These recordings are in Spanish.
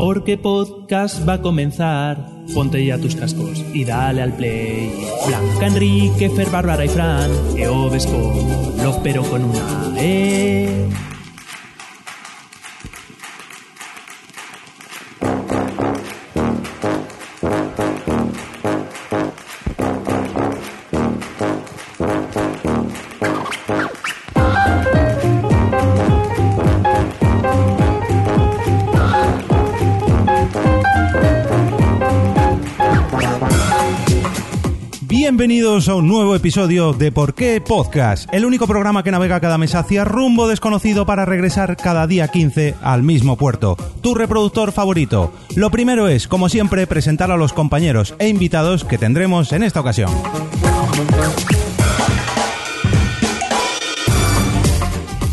Porque podcast va a comenzar. Ponte ya tus cascos y dale al play. Blanca, Enrique, Fer, Bárbara y Fran. E o ves como lo pero con una E. Bienvenidos a un nuevo episodio de Por qué Podcast, el único programa que navega cada mes hacia rumbo desconocido para regresar cada día 15 al mismo puerto, tu reproductor favorito. Lo primero es, como siempre, presentar a los compañeros e invitados que tendremos en esta ocasión.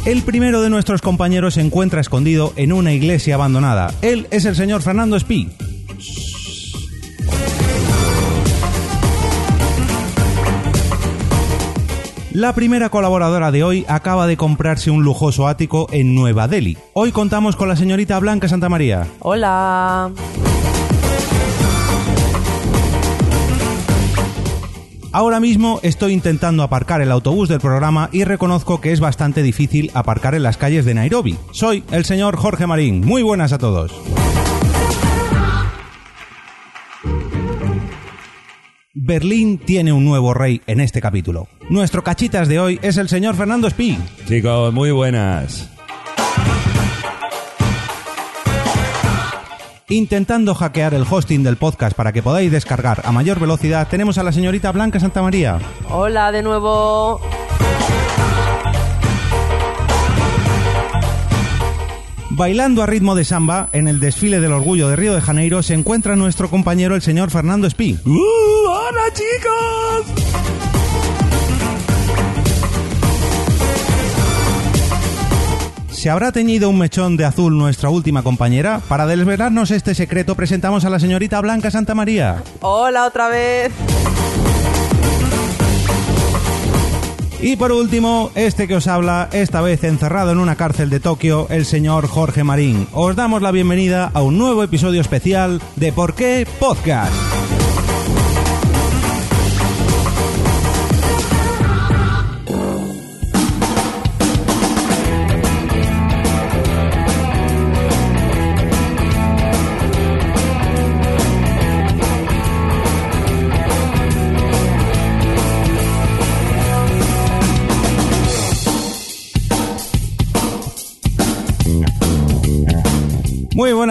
El primero de nuestros compañeros se encuentra escondido en una iglesia abandonada. Él es el señor Fernando Espí. La primera colaboradora de hoy acaba de comprarse un lujoso ático en Nueva Delhi. Hoy contamos con la señorita Blanca Santamaría. Hola. Ahora mismo estoy intentando aparcar el autobús del programa y reconozco que es bastante difícil aparcar en las calles de Nairobi. Soy el señor Jorge Marín. Muy buenas a todos. Berlín tiene un nuevo rey en este capítulo. Nuestro cachitas de hoy es el señor Fernando Espí. Chicos, muy buenas. Intentando hackear el hosting del podcast para que podáis descargar a mayor velocidad, tenemos a la señorita Blanca Santamaría. Hola de nuevo. Bailando a ritmo de samba, en el desfile del orgullo de Río de Janeiro se encuentra nuestro compañero el señor Fernando Espí. ¡Uh! ¡Hola, chicos! ¿Se habrá teñido un mechón de azul nuestra última compañera? Para desvelarnos este secreto presentamos a la señorita Blanca Santamaría. Hola otra vez. Y por último, este que os habla, esta vez encerrado en una cárcel de Tokio, el señor Jorge Marín. Os damos la bienvenida a un nuevo episodio especial de Por qué Podcast.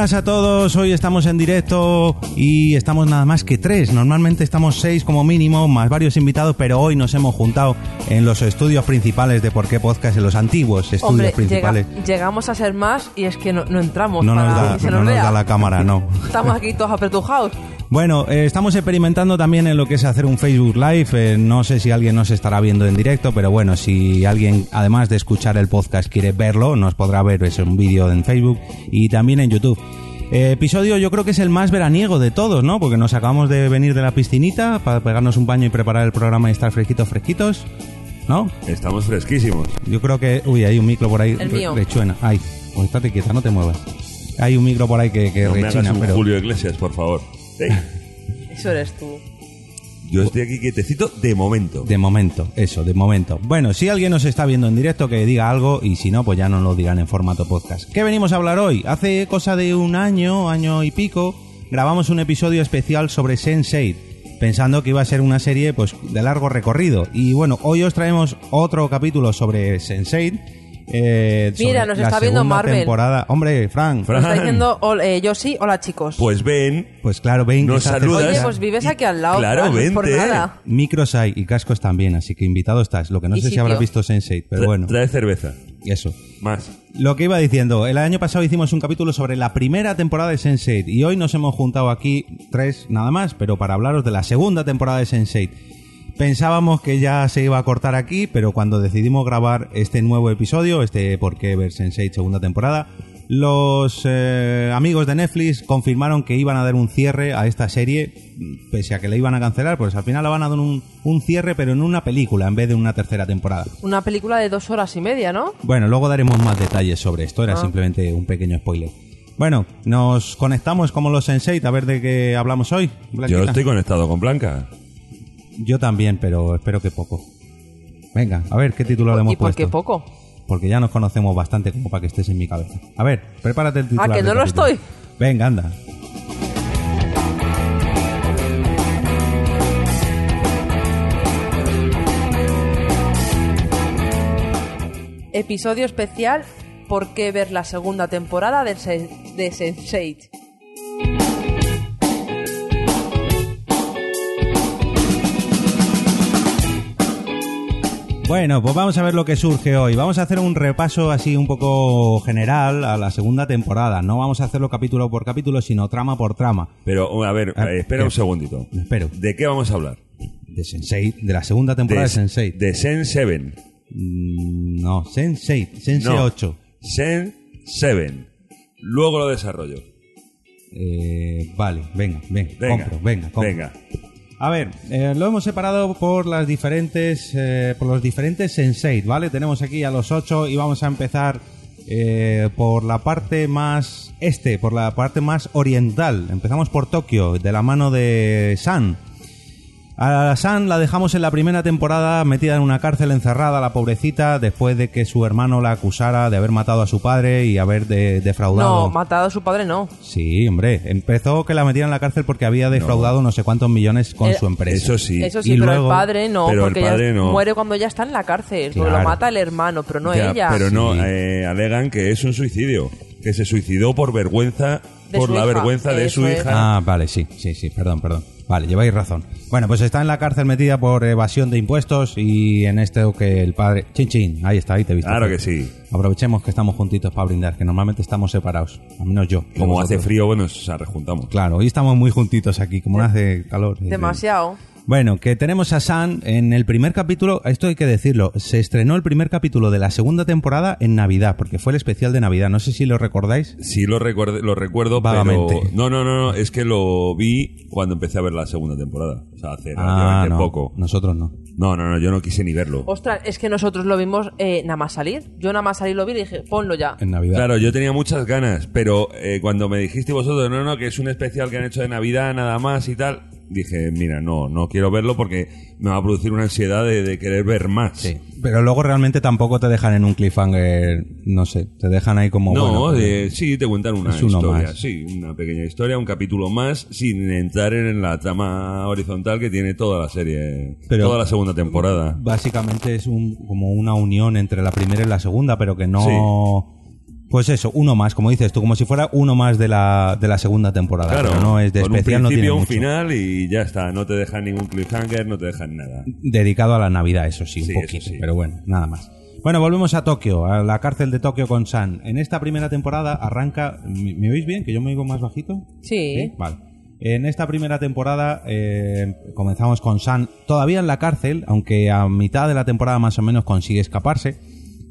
Buenas a todos, hoy estamos en directo y estamos nada más que tres, normalmente estamos seis como mínimo, más varios invitados, pero hoy nos hemos juntado en los estudios principales de Por qué Podcast, en los antiguos estudios Hombre, principales. llega- llegamos a ser más y es que no, no entramos. No nos, para da, que se no nos nos vea. da la cámara, no. Estamos aquí todos apretujados. Bueno, eh, estamos experimentando también en lo que es hacer un Facebook Live. eh, no sé si alguien nos estará viendo en directo, pero bueno, si alguien, además de escuchar el podcast, quiere verlo, nos podrá ver es un vídeo en Facebook y también en YouTube. Eh, episodio yo creo que es el más veraniego de todos, ¿no? Porque nos acabamos de venir de la piscinita para pegarnos un baño y preparar el programa y estar fresquitos, fresquitos, ¿no? Estamos fresquísimos. Yo creo que... Uy, hay un micro por ahí. El mío. Rechuena. Ay, pues estate quieta, no te muevas. Hay un micro por ahí que, que No me hagas rechina, un pero... Julio Iglesias, por favor. Eso eres tú. yo estoy aquí quietecito de momento. De momento, eso, de momento. Bueno, si alguien nos está viendo en directo, que diga algo, y si no, pues ya nos lo digan en formato podcast. ¿Qué venimos a hablar hoy? Hace cosa de un año, año y pico, grabamos un episodio especial sobre Sense8, pensando que iba a ser una serie pues de largo recorrido. Y bueno, hoy os traemos otro capítulo sobre Sense8. Eh, Mira, nos la está viendo Marvel. temporada. Hombre, Frank. Fran. Nos está diciendo hol- eh, yo sí, hola chicos. Pues ven, Pues claro, ven. Nos saludas. Oye, pues vives y- aquí al lado. claro, Fran, por nada. Micros hay y cascos también, así que invitado estás. Lo que no sé si habrás visto Sense8, pero tra- bueno, trae cerveza. eso. Más. Lo que iba diciendo, el año pasado hicimos un capítulo sobre la primera temporada de Sense8 y hoy nos hemos juntado aquí tres nada más, pero para hablaros de la segunda temporada de Sense8. Pensábamos que ya se iba a cortar aquí, pero cuando decidimos grabar este nuevo episodio, este Por qué ver Sense8 segunda temporada, los eh, amigos de Netflix confirmaron que iban a dar un cierre a esta serie, pese a que la iban a cancelar, pues al final la van a dar un, un cierre, pero en una película en vez de una tercera temporada. Una película de dos horas y media, ¿no? Bueno, luego daremos más detalles sobre esto, era Ah. simplemente un pequeño spoiler. Bueno, nos conectamos como los Sensei a ver de qué hablamos hoy. Yo Blanquita. estoy conectado con Blanca. Yo también, pero espero que poco. Venga, a ver qué título le hemos ¿Y por puesto. qué poco? Porque ya nos conocemos bastante como para que estés en mi cabeza. A ver, prepárate el titular. Ah, que no lo capítulo. estoy. Venga, anda. Episodio especial ¿Por qué ver la segunda temporada de, Se- de Sense8? Bueno, pues vamos a ver lo que surge hoy. Vamos a hacer un repaso así un poco general a la segunda temporada. No vamos a hacerlo capítulo por capítulo, sino trama por trama. Pero, a ver, Ah, eh, espera un segundito. Espero. ¿De qué vamos a hablar? De Sensei, de la segunda temporada de, Sensei. De Sen 7. Mm, No, Sensei, Sensei No. 8. Sen 7. Luego lo desarrollo. Eh, vale, venga, venga, Venga, compro, venga, compro. venga. A ver, eh, lo hemos separado por las diferentes, eh, por los diferentes Sensei, ¿vale? Tenemos aquí a los ocho y vamos a empezar eh, por la parte más este, por la parte más oriental. Empezamos por Tokio, de la mano de San. A San la dejamos en la primera temporada metida en una cárcel encerrada, la pobrecita, después de que su hermano la acusara de haber matado a su padre y haber de- defraudado. No, matado a su padre no. Sí, hombre, empezó que la metieran en la cárcel porque había defraudado no, sé cuántos millones con Eh, su empresa. Eso sí. Eso sí, Y pero luego- el padre no, Pero el porque ella padre no. muere cuando ya está en la cárcel. Porque Claro. lo mata el hermano, pero no Ya, ella. Pero no, Sí. eh, alegan que es un suicidio. Que se suicidó por vergüenza, De por su la hija, vergüenza de eso su es. hija. Ah, vale, sí, sí, sí, perdón, perdón. Vale, lleváis razón. Bueno, pues está en la cárcel metida por evasión de impuestos y en esto que el padre... Chin, chin, ahí está, ahí te he visto. Claro que sí. Aprovechemos que estamos juntitos para brindar, que normalmente estamos separados, al menos yo. Como hace frío, bueno, nos rejuntamos. Claro, hoy estamos muy juntitos aquí, como no hace calor. Demasiado. Bueno, que tenemos a San en el primer capítulo, esto hay que decirlo, se estrenó el primer capítulo de la segunda temporada en Navidad, porque fue el especial de Navidad, no sé si lo recordáis. Sí lo recuerdo, lo recuerdo Vagamente. pero... No, no, no, no, es que lo vi cuando empecé a ver la segunda temporada. O sea, hace Ah, relativamente no, poco. nosotros no. No, no, no, yo no quise ni verlo. Ostras, es que nosotros lo vimos eh, nada más salir. Yo nada más salir lo vi y dije, ponlo ya. En Navidad. Claro, yo tenía muchas ganas, pero eh, cuando me dijiste vosotros, no, no, que es un especial que han hecho de Navidad nada más y tal, dije, mira, no, no quiero verlo porque me va a producir una ansiedad de, de querer ver más. Sí, pero luego realmente tampoco te dejan en un cliffhanger, no sé, te dejan ahí como... No, bueno, de- sí, te cuentan una historia, más. sí, una pequeña historia, un capítulo más, sin entrar en la trama horizontal que tiene toda la serie, Pero- toda la segunda temporada. Básicamente es un, como una unión entre la primera y la segunda, pero que no... Pues eso, uno más, como dices tú, como si fuera uno más de la, de la segunda temporada. Claro, pero no es de con especial, un no principio, tiene un mucho. final y ya está, no te dejan ningún cliffhanger, no te dejan nada. Dedicado a la Navidad, eso sí, un Sí, poquito, sí. pero bueno, nada más. Bueno, volvemos a Tokio, a la cárcel de Tokio con San. En esta primera temporada arranca... ¿Me, me oís bien? ¿Que yo me oigo más bajito? Sí. Vale. En esta primera temporada eh, comenzamos con San todavía en la cárcel, aunque a mitad de la temporada más o menos consigue escaparse,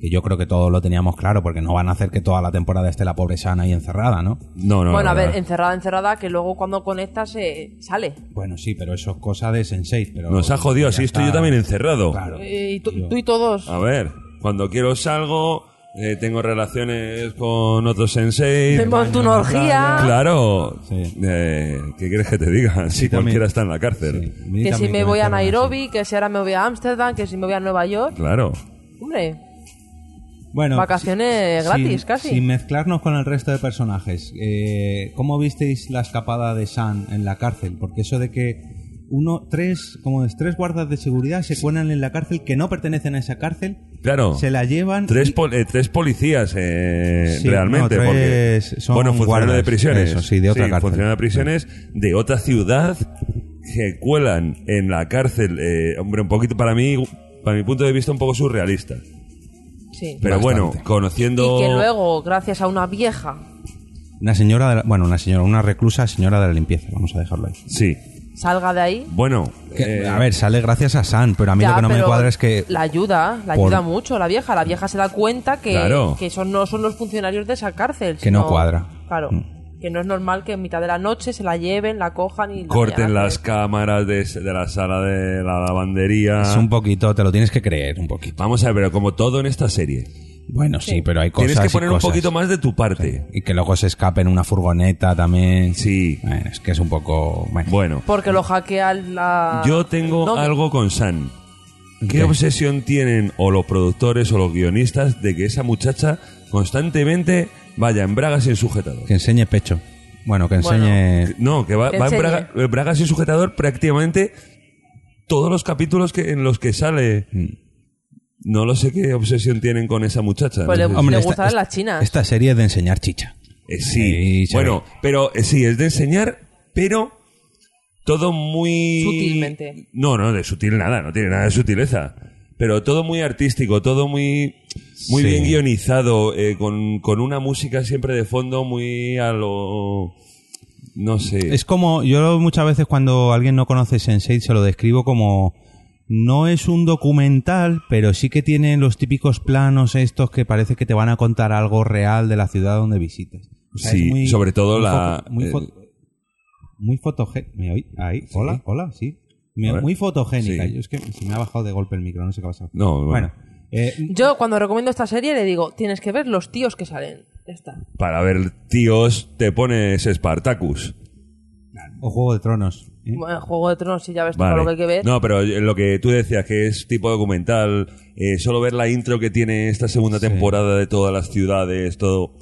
que yo creo que todos lo teníamos claro, porque no van a hacer que toda la temporada esté la pobre San ahí encerrada, ¿no? No, no. bueno, a ver, encerrada, encerrada, que luego cuando conectas eh, sale. Bueno, sí, pero eso es cosa de Sensei. Pero Nos ha jodido, así estoy yo también encerrado. Claro. Eh, y, tú, Yo- tú y todos. A ver, cuando quiero salgo, eh, tengo relaciones con otros sensei. Me monto una orgía. Claro. Sí. Eh, ¿Qué quieres que te diga? Si también. cualquiera está en la cárcel. Sí, a Que si me voy a cierran así. Nairobi, que si ahora me voy a Ámsterdam, que si me voy a Nueva York. Claro. Hombre, Bueno, Vacaciones si- gratis, sin- casi. Sin mezclarnos con el resto de personajes, eh, ¿cómo visteis la escapada de San en la cárcel? Porque eso de que uno, tres, como es, tres guardas de seguridad se cuelan en la cárcel que no pertenecen a esa cárcel, Claro. se la llevan. Tres, y- pol- eh, tres policías eh, Sí, realmente. no, tres porque, son bueno, funcionarios guardas, de prisiones. eso, sí, de otra cárcel. funcionarios de prisiones de otra ciudad que cuelan en la cárcel. eh, hombre, un poquito para mí, para mi punto de vista, un poco surrealista. Sí. Pero bueno, conociendo. Y que luego, gracias a una vieja, Una señora, de la- bueno, una señora, una reclusa señora de la limpieza, vamos a dejarlo ahí. Sí. salga de ahí. Bueno. Que, eh, a ver, sale gracias a San, pero a mí Ya, lo que no me pero cuadra es que La ayuda, la por- ayuda mucho la vieja. La vieja se da cuenta que, Claro. que esos no son los funcionarios de esa cárcel. Que no sino- cuadra. Claro. Mm. Que no es normal que en mitad de la noche se la lleven, la cojan y... corten las cámaras de, de la sala de la lavandería. es un poquito, te lo tienes que creer un poquito. Vamos a ver, pero como todo en esta serie, Bueno, sí, pero hay cosas Tienes que poner un poquito más de tu parte. Y que luego se escape en una furgoneta también. Sí. Bueno, es que es un poco... Bueno. Bueno, Porque lo hackea la... yo tengo No, algo con San. ¿Qué ¿Qué? obsesión tienen o los productores o los guionistas de que esa muchacha constantemente vaya en bragas y en sujetador? Que enseñe pecho. Bueno, que Bueno. enseñe... No, que va, Que va en enseñe. braga- en bragas y sujetador prácticamente todos los capítulos que, en los que sale. No lo sé qué obsesión tienen con esa muchacha. Pues no le- sé. Hombre, esta- las chinas. Esta serie es de enseñar chicha. Eh, Sí, sí, se bueno, pero eh, sí, es de enseñar, pero todo muy... Sutilmente. No, no, de sutil nada, no tiene nada de sutileza. Pero todo muy artístico, todo muy, muy Sí. bien guionizado, eh, con, con una música siempre de fondo muy a lo... No sé. Es como, yo muchas veces cuando alguien no conoce Sense8 se lo describo como no es un documental, pero sí que tiene los típicos planos estos que parece que te van a contar algo real de la ciudad donde visitas. O sea, Sí, sobre todo muy la- muy, eh, fo- muy fotogénica. ¿Me oí? Ahí, hola, hola, sí. Muy fotogénica. Sí. Yo es que se me ha bajado de golpe el micro, no sé qué ha pasado. No, bueno. bueno. eh, Yo cuando recomiendo esta serie le digo, tienes que ver los tíos que salen. Ya está. Para ver tíos te pones Spartacus. o Juego de Tronos. ¿eh? Bueno, Juego de Tronos, si ya ves Vale. todo lo que hay que ver. No, pero lo que tú decías, que es tipo documental, eh, solo ver la intro que tiene esta segunda temporada de todas las ciudades, todo.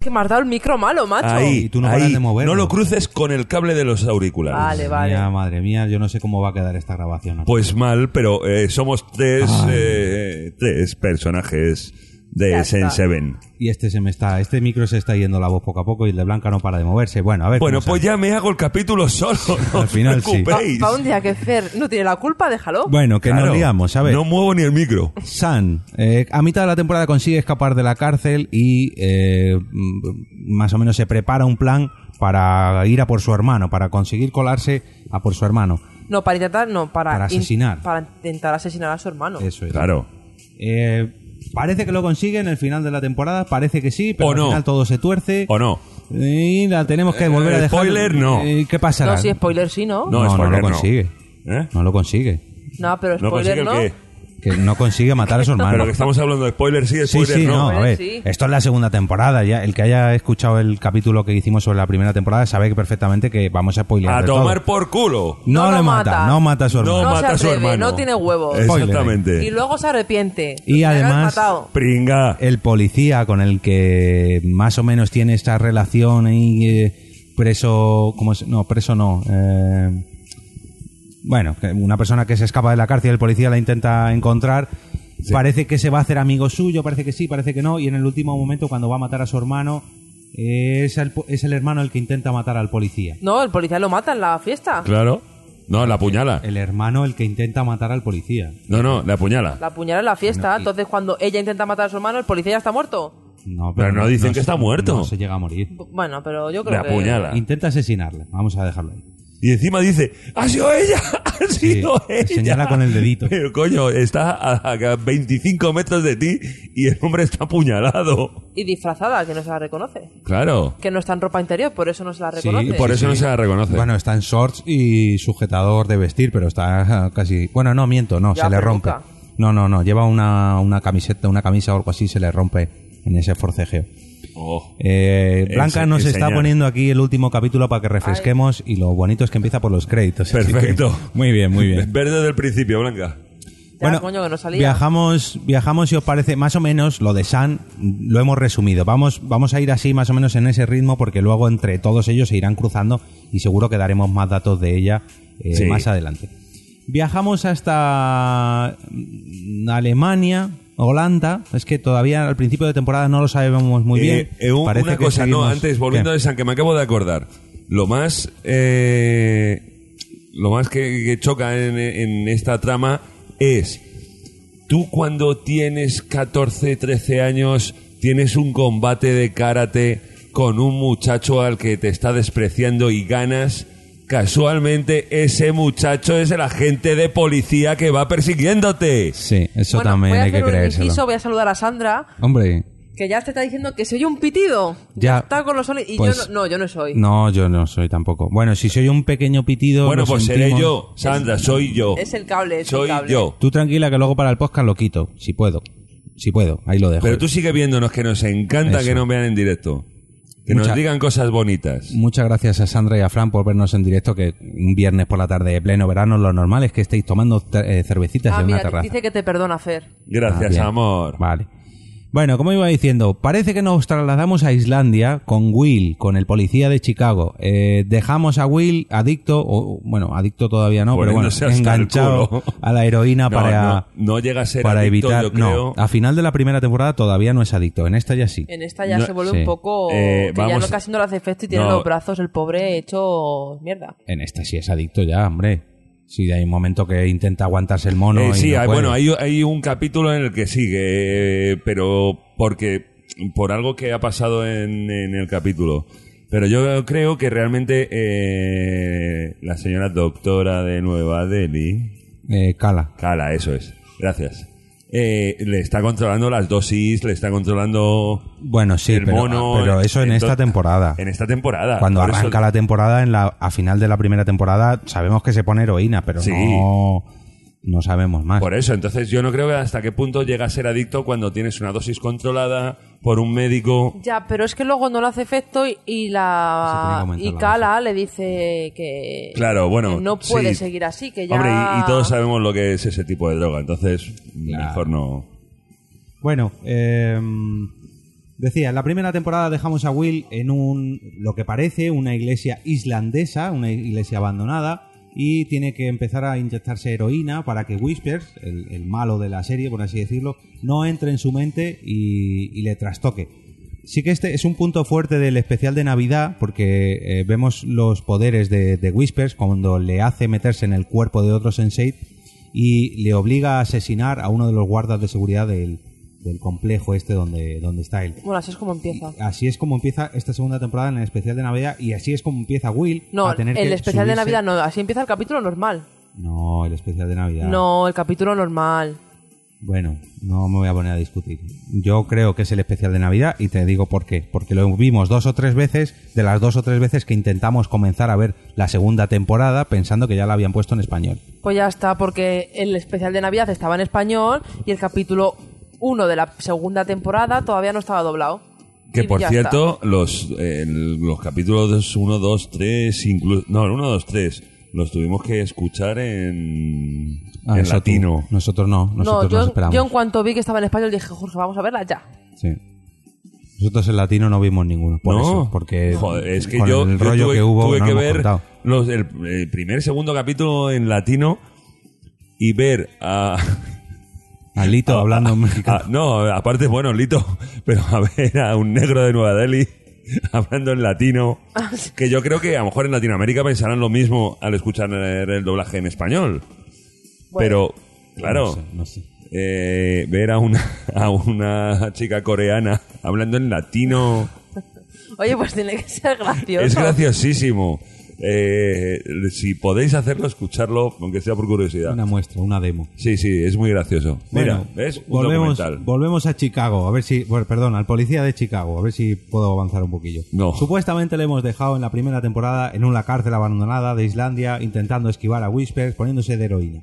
Que me has dado el micro malo, macho. Ahí, Y tú no ahí. paras de moverlo. No lo cruces con el cable de los auriculares. Vale, vale. Mía, madre mía, yo no sé cómo va a quedar esta grabación. Pues mal, pero eh, somos tres, eh, tres personajes de Ya Sen está. Seven. Y este se me está, este micro se está yendo la voz poco a poco y el de Blanca no para de moverse. Bueno, a ver. Bueno, pues sale. ya me hago el capítulo solo. No Al os final sí. Para un día que Fer no tiene la culpa, déjalo. Bueno, que Claro, nos liamos, a ver. No muevo ni el micro. San, eh, a mitad de la temporada consigue escapar de la cárcel y eh, mm, más o menos se prepara un plan para ir a por su hermano, para conseguir colarse a por su hermano. No, para intentar, no, para... Para in- asesinar. para intentar asesinar a su hermano. Eso es. Claro. Eh, parece que lo consigue en el final de la temporada, parece que sí, pero O al no. final todo se tuerce. ¿O no? Y la tenemos que Eh, volver a dejar. spoiler, no. Eh, ¿Qué pasa? No, sí, spoiler sí, ¿no? No, No, no spoiler, lo no. consigue. ¿Eh? No lo consigue. No, pero ¿No spoiler consigue no. el qué? Que no consigue matar a su hermano. Pero que estamos hablando de spoiler sí, Sí, spoiler sí, no, no. a ver, Sí. esto es la segunda temporada, ya el que haya escuchado el capítulo que hicimos sobre la primera temporada sabe perfectamente que vamos a spoilear A de tomar todo. por culo. No, No le lo mata, mata. no mata a su hermano. No mata se a su hermano. no tiene huevos. Exactamente. Y luego se arrepiente. Y además- matado. Pringa. El policía con el que más o menos tiene esta relación ahí eh, preso, ¿cómo es? No, preso no. eh, bueno, que una persona que se escapa de la cárcel, el policía la intenta encontrar. Parece que se va a hacer amigo suyo, parece que sí, parece que no. Y en el último momento, cuando va a matar a su hermano, es el, es el hermano el que intenta matar al policía. No, el policía lo mata en la fiesta. Claro. No, la apuñala. El hermano el que intenta matar al policía. No, no, la apuñala. La apuñala en la fiesta. Y- Entonces, cuando ella intenta matar a su hermano, el policía ya está muerto. No, Pero no dicen que se- está muerto. No se llega a morir. Bueno, pero yo creo La que... apuñala. Intenta asesinarle. Vamos a dejarlo ahí. Y encima dice, ¡ha sido ella! ¡Ha Sí, sido ella! señala con el dedito. Pero coño, está a, a 25 metros de ti y el hombre está apuñalado. Y disfrazada, que no se la reconoce. Claro. Que no está en ropa interior, por eso no se la Sí, reconoce. Por eso sí. no se la reconoce. Bueno, está en shorts y sujetador de vestir, pero está casi. Bueno, no miento, no, Ya, se le rompe. No, no, no, lleva una, una camiseta, una camisa o algo así, se le rompe en ese forcejeo. Oh. Eh, Blanca nos está poniendo aquí el último capítulo para que refresquemos y lo bonito es que empieza por los créditos. que- Perfecto. muy bien, muy bien. Verde del principio, Blanca. Ya, coño, que no salía. Viajamos, viajamos, si os parece, más o menos lo de San lo hemos resumido. Vamos, vamos a ir así más o menos en ese ritmo porque luego entre todos ellos se irán cruzando y seguro que daremos más datos de ella eh, Sí. más adelante. Viajamos hasta Alemania, Holanda. Es que todavía al principio de temporada no lo sabemos muy bien. Eh, eh, un- Parece una que cosa, no, antes, volviendo ¿Qué? a San, que me acabo de acordar. Lo más. eh, lo más que, que choca en, en esta trama es. Tú cuando tienes 14, 13 años, tienes un combate de karate con un muchacho al que te está despreciando y ganas. Casualmente, ese muchacho es el agente de policía que va persiguiéndote. Sí, eso Bueno, también voy a hay que hacer un creérselo. inciso, voy a saludar a Sandra, Hombre, que ya te está diciendo que soy un pitido. Ya. Está con los sonidos. Y Pues- yo no, no, yo no soy. no, yo no soy tampoco. Bueno, si soy un pequeño pitido. Bueno, pues seré yo, Sandra, soy yo. Es el cable, es Soy el cable. yo. Tú tranquila que luego para el podcast lo quito, si puedo. si puedo, ahí lo dejo. Pero tú sigue viéndonos, que nos encanta Eso. que nos vean en directo. Que Mucha- nos digan cosas bonitas. Muchas gracias a Sandra y a Fran por vernos en directo, que un viernes por la tarde de pleno verano lo normal es que estéis tomando eh, cervecitas Ah, en una terraza. dice que te perdona, Fer. Gracias, Ah, amor. Vale. Bueno, como iba diciendo, parece que nos trasladamos a Islandia con Will, con el policía de Chicago. Eh, dejamos a Will adicto, o bueno, adicto todavía no, pero bueno, enganchado a la heroína No, para, no, no llega a ser para adicto, evitar. yo creo. No, a final de la primera temporada todavía no es adicto, en esta ya sí. En esta ya No, se vuelve sí. un poco... Eh, que ya no, casi no le hace efecto y tiene No. los brazos el pobre hecho mierda. En esta sí es adicto ya, hombre. Sí, hay un momento que intenta aguantarse el mono. Eh, y sí, no hay- bueno, hay, hay un capítulo en el que sigue, eh, pero porque por algo que ha pasado en, en el capítulo. Pero yo creo que realmente eh, la señora doctora de Nueva Delhi, Eh, cala. Cala, eso es, gracias, eh, le está controlando las dosis, le está controlando Bueno, sí, el pero, mono. pero eso en Entonces- esta temporada. En esta temporada. Cuando eso- arranca la temporada, en la, a final de la primera temporada, sabemos que se pone heroína, pero Sí. no, no sabemos más. Por eso, entonces yo no creo que hasta qué punto llega a ser adicto cuando tienes una dosis controlada por un médico. Ya, pero es que luego no le hace efecto y, la y la Cala le dice que, Claro, bueno, que no puede sí. seguir así, que ya... Hombre, y, y todos sabemos lo que es ese tipo de droga, entonces Claro. mejor no. Bueno, eh, decía, en la primera temporada dejamos a Will en un, lo que parece, una iglesia islandesa, una iglesia abandonada, y tiene que empezar a inyectarse heroína para que Whispers, el, malo de la serie, por así decirlo, no entre en su mente y, y le trastoque. Sí que este es un punto fuerte del especial de Navidad, porque eh, vemos los poderes de, de Whispers cuando le hace meterse en el cuerpo de otro Sensei y le obliga a asesinar a uno de los guardas de seguridad del, del complejo este donde, donde está él. Bueno, así es como empieza. Así es como empieza esta segunda temporada en el especial de Navidad y así es como empieza Will No, a tener el que especial de Navidad no, así empieza el capítulo normal. No, el especial de Navidad. No, el capítulo normal. Bueno, no me voy a poner a discutir. Yo creo que es el especial de Navidad y te digo por qué. Porque lo vimos dos o tres veces, de las dos o tres veces que intentamos comenzar a ver la segunda temporada pensando que ya la habían puesto en español. Pues ya está, porque el especial de Navidad estaba en español y el capítulo 1 de la segunda temporada todavía no estaba doblado. Que Y por ya cierto, los, eh, los capítulos 1, 2, 3, incluso. No, el 1, 2, 3 los tuvimos que escuchar en, Ah, en eso tú. latino. Nosotros no, está. No, nosotros nos yo, esperamos. yo en cuanto vi que estaba en español dije, Jorge, vamos a verla ya. Sí. Nosotros en latino no vimos ninguno. Por no, eso, porque Joder, es que con yo, el yo rollo tuve, que hubo tuve no que ver los, el, el primer y segundo capítulo en latino y ver a. A Lito a- hablando en a- mexicano. a- no, aparte, bueno, Lito, pero a ver a un negro de Nueva Delhi hablando en latino. Ah, Que yo creo que a lo mejor en Latinoamérica pensarán lo mismo al escuchar el doblaje en español. Pero, claro. No sé, no sé. eh, ver a una, a una chica coreana hablando en latino Oye, pues tiene que ser gracioso. es graciosísimo. Eh, si podéis hacerlo, escucharlo, aunque sea por curiosidad. Una muestra, una demo. Sí, sí, es muy gracioso. Mira, Bueno, ¿ves? Un volvemos, documental. volvemos a Chicago, a ver si, bueno, perdón, al policía de Chicago, a ver si puedo avanzar un poquillo. No. Supuestamente le hemos dejado en la primera temporada en una cárcel abandonada de Islandia, intentando esquivar a Whispers, poniéndose de heroína.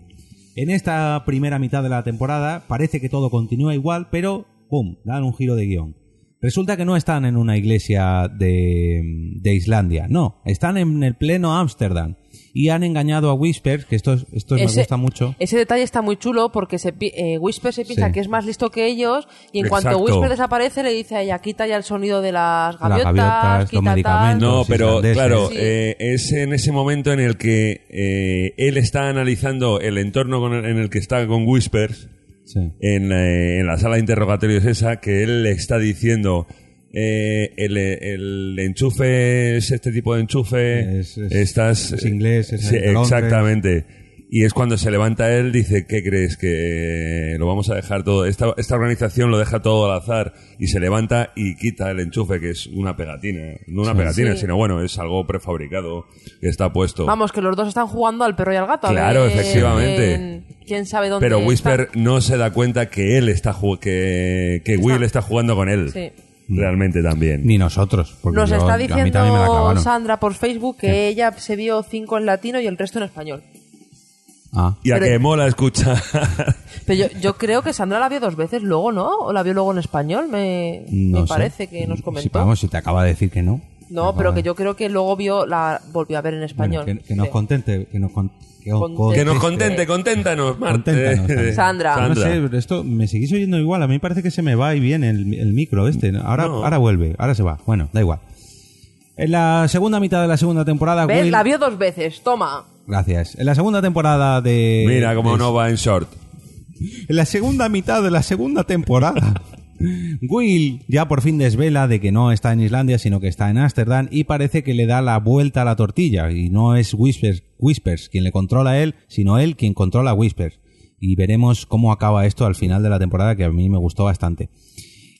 En esta primera mitad de la temporada parece que todo continúa igual, pero ¡pum! dan un giro de guion. Resulta que no están en una iglesia de, de Islandia, no, están en el pleno Ámsterdam y han engañado a Whispers, que esto, esto me gusta mucho. Ese detalle está muy chulo porque se, eh, Whisper se piensa Sí. que es más listo que ellos y en cuanto. Whisper desaparece le dice a ella, quita ya el sonido de las gaviotas, quita tal". medicamentos. No, pero claro, Sí. eh, es en ese momento en el que eh, él está analizando el entorno con el- en el que está con Whispers, Sí. en, eh, en la sala de interrogatorios esa, que él le está diciendo... eh, el, el enchufe es este tipo de enchufe. Es- es- estás, es inglés, es Sí, exactamente. Y es cuando se levanta él, dice, ¿qué crees? Que lo vamos a dejar todo. Esta, esta organización lo deja todo al azar y se levanta y quita el enchufe, que es una pegatina. No una pegatina, Sí. sino bueno, es algo prefabricado que está puesto. Vamos, que los dos están jugando al perro y al gato. a Claro, ver efectivamente. quién- ¿Quién sabe dónde Pero Whisper está. no se da cuenta que él está ju- que, que Will está jugando con él. Sí. Realmente también. Ni nosotros. Porque Nos yo- está a mí también me la diciendo. Sandra por Facebook que ella se vio cinco en latino y el resto en español. Ah. Y a Pero- que mola escuchar. Pero yo, yo creo que Sandra la vio dos veces luego, ¿no? O la vio luego en español, me, No me parece que nos Si, comentó. vamos, si te acaba de decir que no. no, pero que yo creo que luego vio la volvió a ver en Bueno, español. que, que nos contente, que nos con- que os Contente. que nos contente, conténtanos, Marte. Conténtanos, Sandra. No sé, esto me seguís oyendo igual. A mí parece que se me va y viene el, el micro este. Ahora, No. ahora vuelve, ahora se va. Bueno, da igual. En la segunda mitad de la segunda temporada, ¿Ves? Will... La vio dos veces, toma. Gracias. En la segunda temporada de... Mira cómo de- no va en short. En la segunda mitad de la segunda temporada, Will ya por fin desvela de que no está en Islandia, sino que está en Ámsterdam y parece que le da la vuelta a la tortilla. Y no es Whispers, Whispers quien le controla a él, sino él quien controla a Whispers. Y veremos cómo acaba esto al final de la temporada, que a mí me gustó bastante.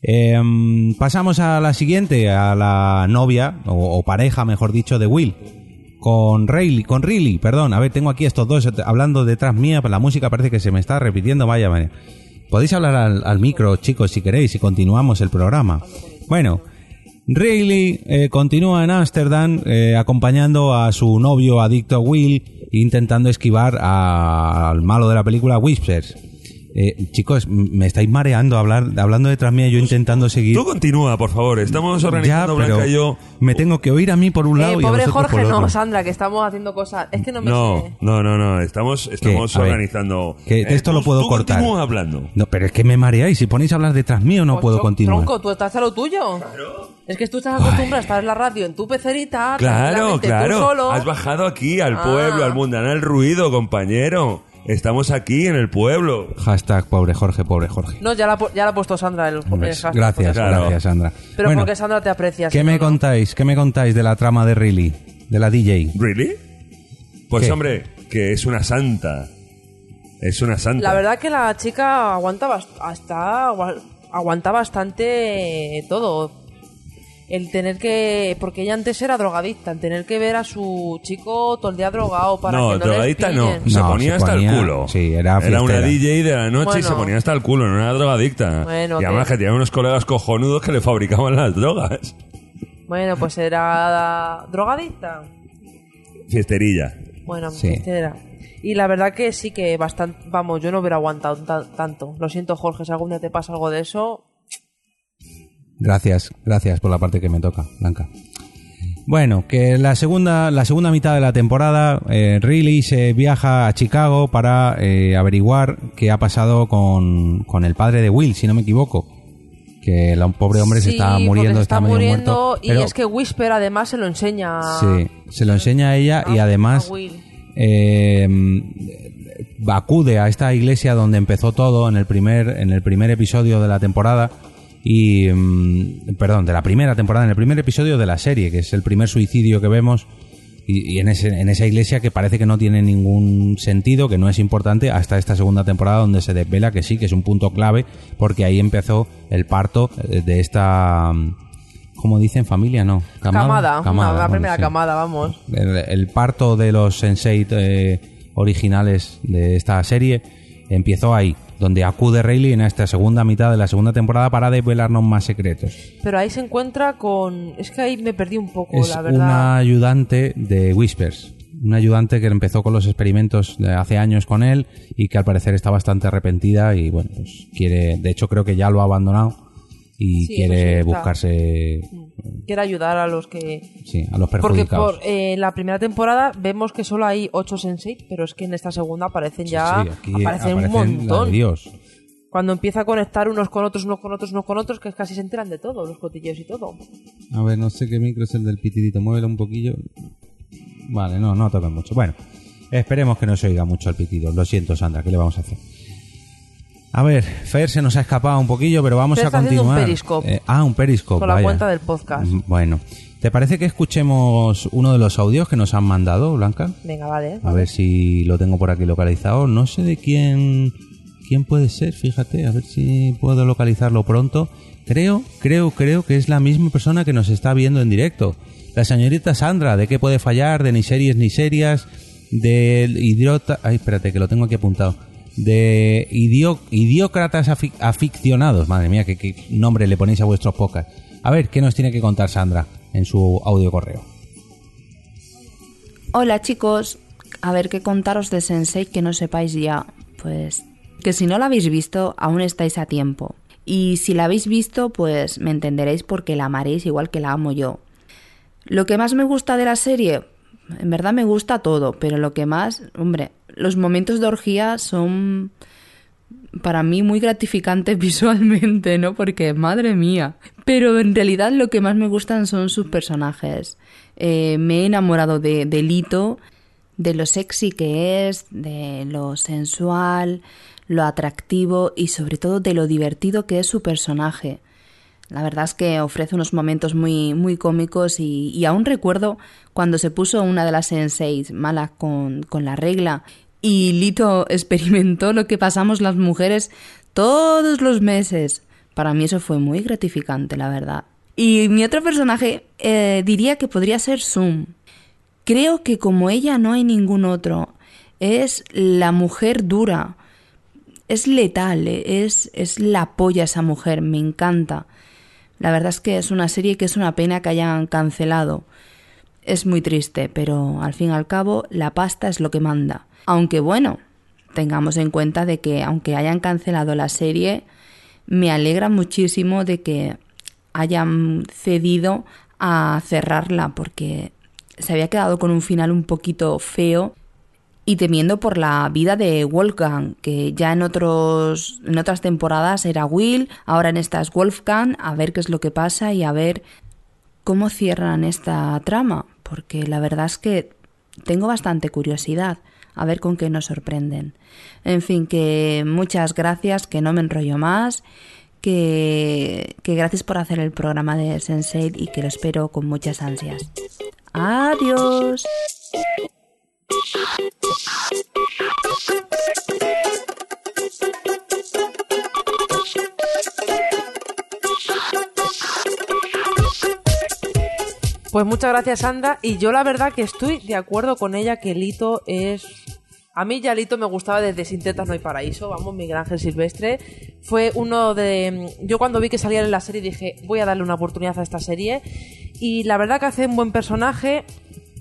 Em, pasamos a la siguiente, a la novia, o, o pareja, mejor dicho, de Will. Con Rayleigh, con Riley, perdón. A ver, tengo aquí estos dos hablando detrás mía, pero la música parece que se me está repitiendo, vaya, vaya. Podéis hablar al, micro, chicos, si queréis, y continuamos el programa. Bueno, Rayleigh eh, continúa en Ámsterdam eh, acompañando a su novio adicto Will, intentando esquivar al malo de la película Whispers. Eh, chicos, me estáis mareando hablar, hablando detrás mía, yo intentando seguir. Tú continúa, por favor. Estamos Ya, organizando pero Blanca y yo. me tengo que oír a mí por un lado Eh, y a pobre vosotros Jorge, por no, otro. Sandra, que estamos haciendo cosas. Es que no me No, sé. no, no, no. Estamos, estamos A ver, organizando. que Eh, esto lo puedo tú cortar. Continúa hablando. No, pero es que me mareáis. Si ponéis a hablar detrás mío, no Pues, puedo tro- continuar. Tronco, tú estás a lo tuyo. Es que tú estás acostumbrado a estar en la radio en tu pecerita. Claro, tranquilamente, tú claro. solo. Has bajado aquí al Ah. pueblo, al mundanal ruido, compañero. Estamos aquí en el pueblo. Hashtag pobre Jorge, pobre Jorge. No, ya la, ya la ha puesto Sandra el, el hashtag, gracias. Claro. gracias, Sandra. Pero Bueno, porque Sandra te aprecia. ¿qué si me no, contáis? ¿Qué me contáis de la trama de Riley? De la DJ. ¿Really? Pues ¿Qué? hombre, que es una santa. Es una santa. La verdad que la chica aguanta bast- hasta agua- aguanta bastante todo. El tener que. Porque ella antes era drogadicta. El tener que ver a su chico todo el día drogado para no, que no drogadita les no. pillen. Se No, ponía se hasta ponía- el culo. sí, era una fiestera. DJ de la noche y se ponía hasta el culo, no era drogadicta. Bueno, y además que- que tenía unos colegas cojonudos que le fabricaban las drogas. Bueno, pues era drogadicta. Fiesterilla. Bueno, Sí. era. Y la verdad que sí que bastante. Vamos, yo no hubiera aguantado ta- tanto. Lo siento, Jorge, si algún día te pasa algo de eso. Gracias, gracias por la parte que me toca, Blanca. Bueno, que la segunda, la segunda mitad de la temporada, eh, Riley se viaja a Chicago para eh, averiguar qué ha pasado con, con el padre de Will, si no me equivoco. Que el pobre hombre se está muriendo, se está, está medio muriendo. muerto. Y pero- es que Whisper además se lo enseña. Sí, se lo enseña a ella y además eh, acude a esta iglesia donde empezó todo en el primer en el primer episodio de la temporada y mm, perdón de la primera temporada en el primer episodio de la serie que es el primer suicidio que vemos y, y en, ese, en esa iglesia que parece que no tiene ningún sentido que no es importante hasta esta segunda temporada donde se desvela que sí que es un punto clave porque ahí empezó el parto eh, de esta mm, ¿Cómo dicen familia? No. Camada, una- la bueno, primera sí camada, vamos. el, el parto de los Sensei eh, originales de esta serie empezó ahí, donde acude Rayleigh en esta segunda mitad de la segunda temporada para desvelarnos más secretos. Pero ahí se encuentra con. Es que ahí me perdí un poco, Es la verdad. una ayudante de Whispers, una ayudante que empezó con los experimentos de hace años con él y que al parecer está bastante arrepentida y bueno, pues quiere, de hecho creo que ya lo ha abandonado y Sí, quiere sí, buscarse Quiere ayudar a los que. sí, a los Porque perjudicados. por eh, la primera temporada vemos que solo hay 8 sensei, pero es que en esta segunda aparecen ya. Sí, aquí aparecen un aparecen la de montón. Dios. Cuando empieza a conectar unos con otros, unos con otros, unos con otros, que casi se enteran de todo, los cotilleos y todo. A ver, no sé qué micro es el del pitidito. Muévelo un poquillo. Vale, no, no toca mucho. Bueno, esperemos que no se oiga mucho el pitido. Lo siento, Sandra, ¿qué le vamos a hacer? A ver, Fer se nos ha escapado un poquillo, pero vamos Fer a haciendo un continuar. periscope. Eh, ah, un periscope. Con la vaya. cuenta del podcast. Mm, Bueno, ¿te parece que escuchemos uno de los audios que nos han mandado, Blanca? Venga, vale. A ver si lo tengo por aquí localizado. No sé de quién quién puede ser, fíjate, a ver si puedo localizarlo pronto. Creo, creo, creo que es la misma persona que nos está viendo en directo. La señorita Sandra, de qué puede fallar, de ni series ni serias, del idiota... Ay, espérate, que lo tengo aquí apuntado. De idio, idiócratas afic- aficionados. Madre mía, ¿qué, nombre le ponéis a vuestros podcasts. A ver, ¿qué nos tiene que contar Sandra en su audio correo? Hola chicos, a ver qué contaros de Sensei que no sepáis ya. Pues que si no la habéis visto, aún estáis a tiempo. Y si la habéis visto, pues me entenderéis porque la amaréis igual que la amo yo. Lo que más me gusta de la serie, en verdad me gusta todo, pero lo que más, hombre, los momentos de orgía son para mí muy gratificantes visualmente, ¿no? Porque madre mía. Pero en realidad lo que más me gustan son sus personajes. Eh, me he enamorado de, de Lito, de lo sexy que es, de lo sensual, lo atractivo y sobre todo de lo divertido que es su personaje. La verdad es que ofrece unos momentos muy, muy cómicos y, y aún recuerdo cuando se puso una de las senseis mala con, con la regla y Lito experimentó lo que pasamos las mujeres todos los meses. Para mí eso fue muy gratificante, la verdad. Y mi otro personaje eh, diría que podría ser Zoom. Creo que como ella no hay ningún otro. Es la mujer dura. Es letal, es, es la polla esa mujer, me encanta. La verdad es que es una serie que es una pena que hayan cancelado. Es muy triste, pero al fin y al cabo la pasta es lo que manda. Aunque bueno, tengamos en cuenta de que aunque hayan cancelado la serie, me alegra muchísimo de que hayan cedido a cerrarla porque se había quedado con un final un poquito feo y temiendo por la vida de Wolfgang, que ya en otros en otras temporadas era Will, ahora en esta es Wolfgang, a ver qué es lo que pasa y a ver cómo cierran esta trama, porque la verdad es que tengo bastante curiosidad a ver con qué nos sorprenden. En fin, que muchas gracias, que no me enrollo más, que, que gracias por hacer el programa de Sensei y que lo espero con muchas ansias. Adiós. Pues muchas gracias, Sandra. Y yo la verdad que estoy de acuerdo con ella que Lito es... A mí ya Lito me gustaba desde Sin tetas no hay paraíso, vamos, Miguel Ángel Silvestre. Fue uno de... Yo cuando vi que salía en la serie dije, voy a darle una oportunidad a esta serie. Y la verdad que hace un buen personaje.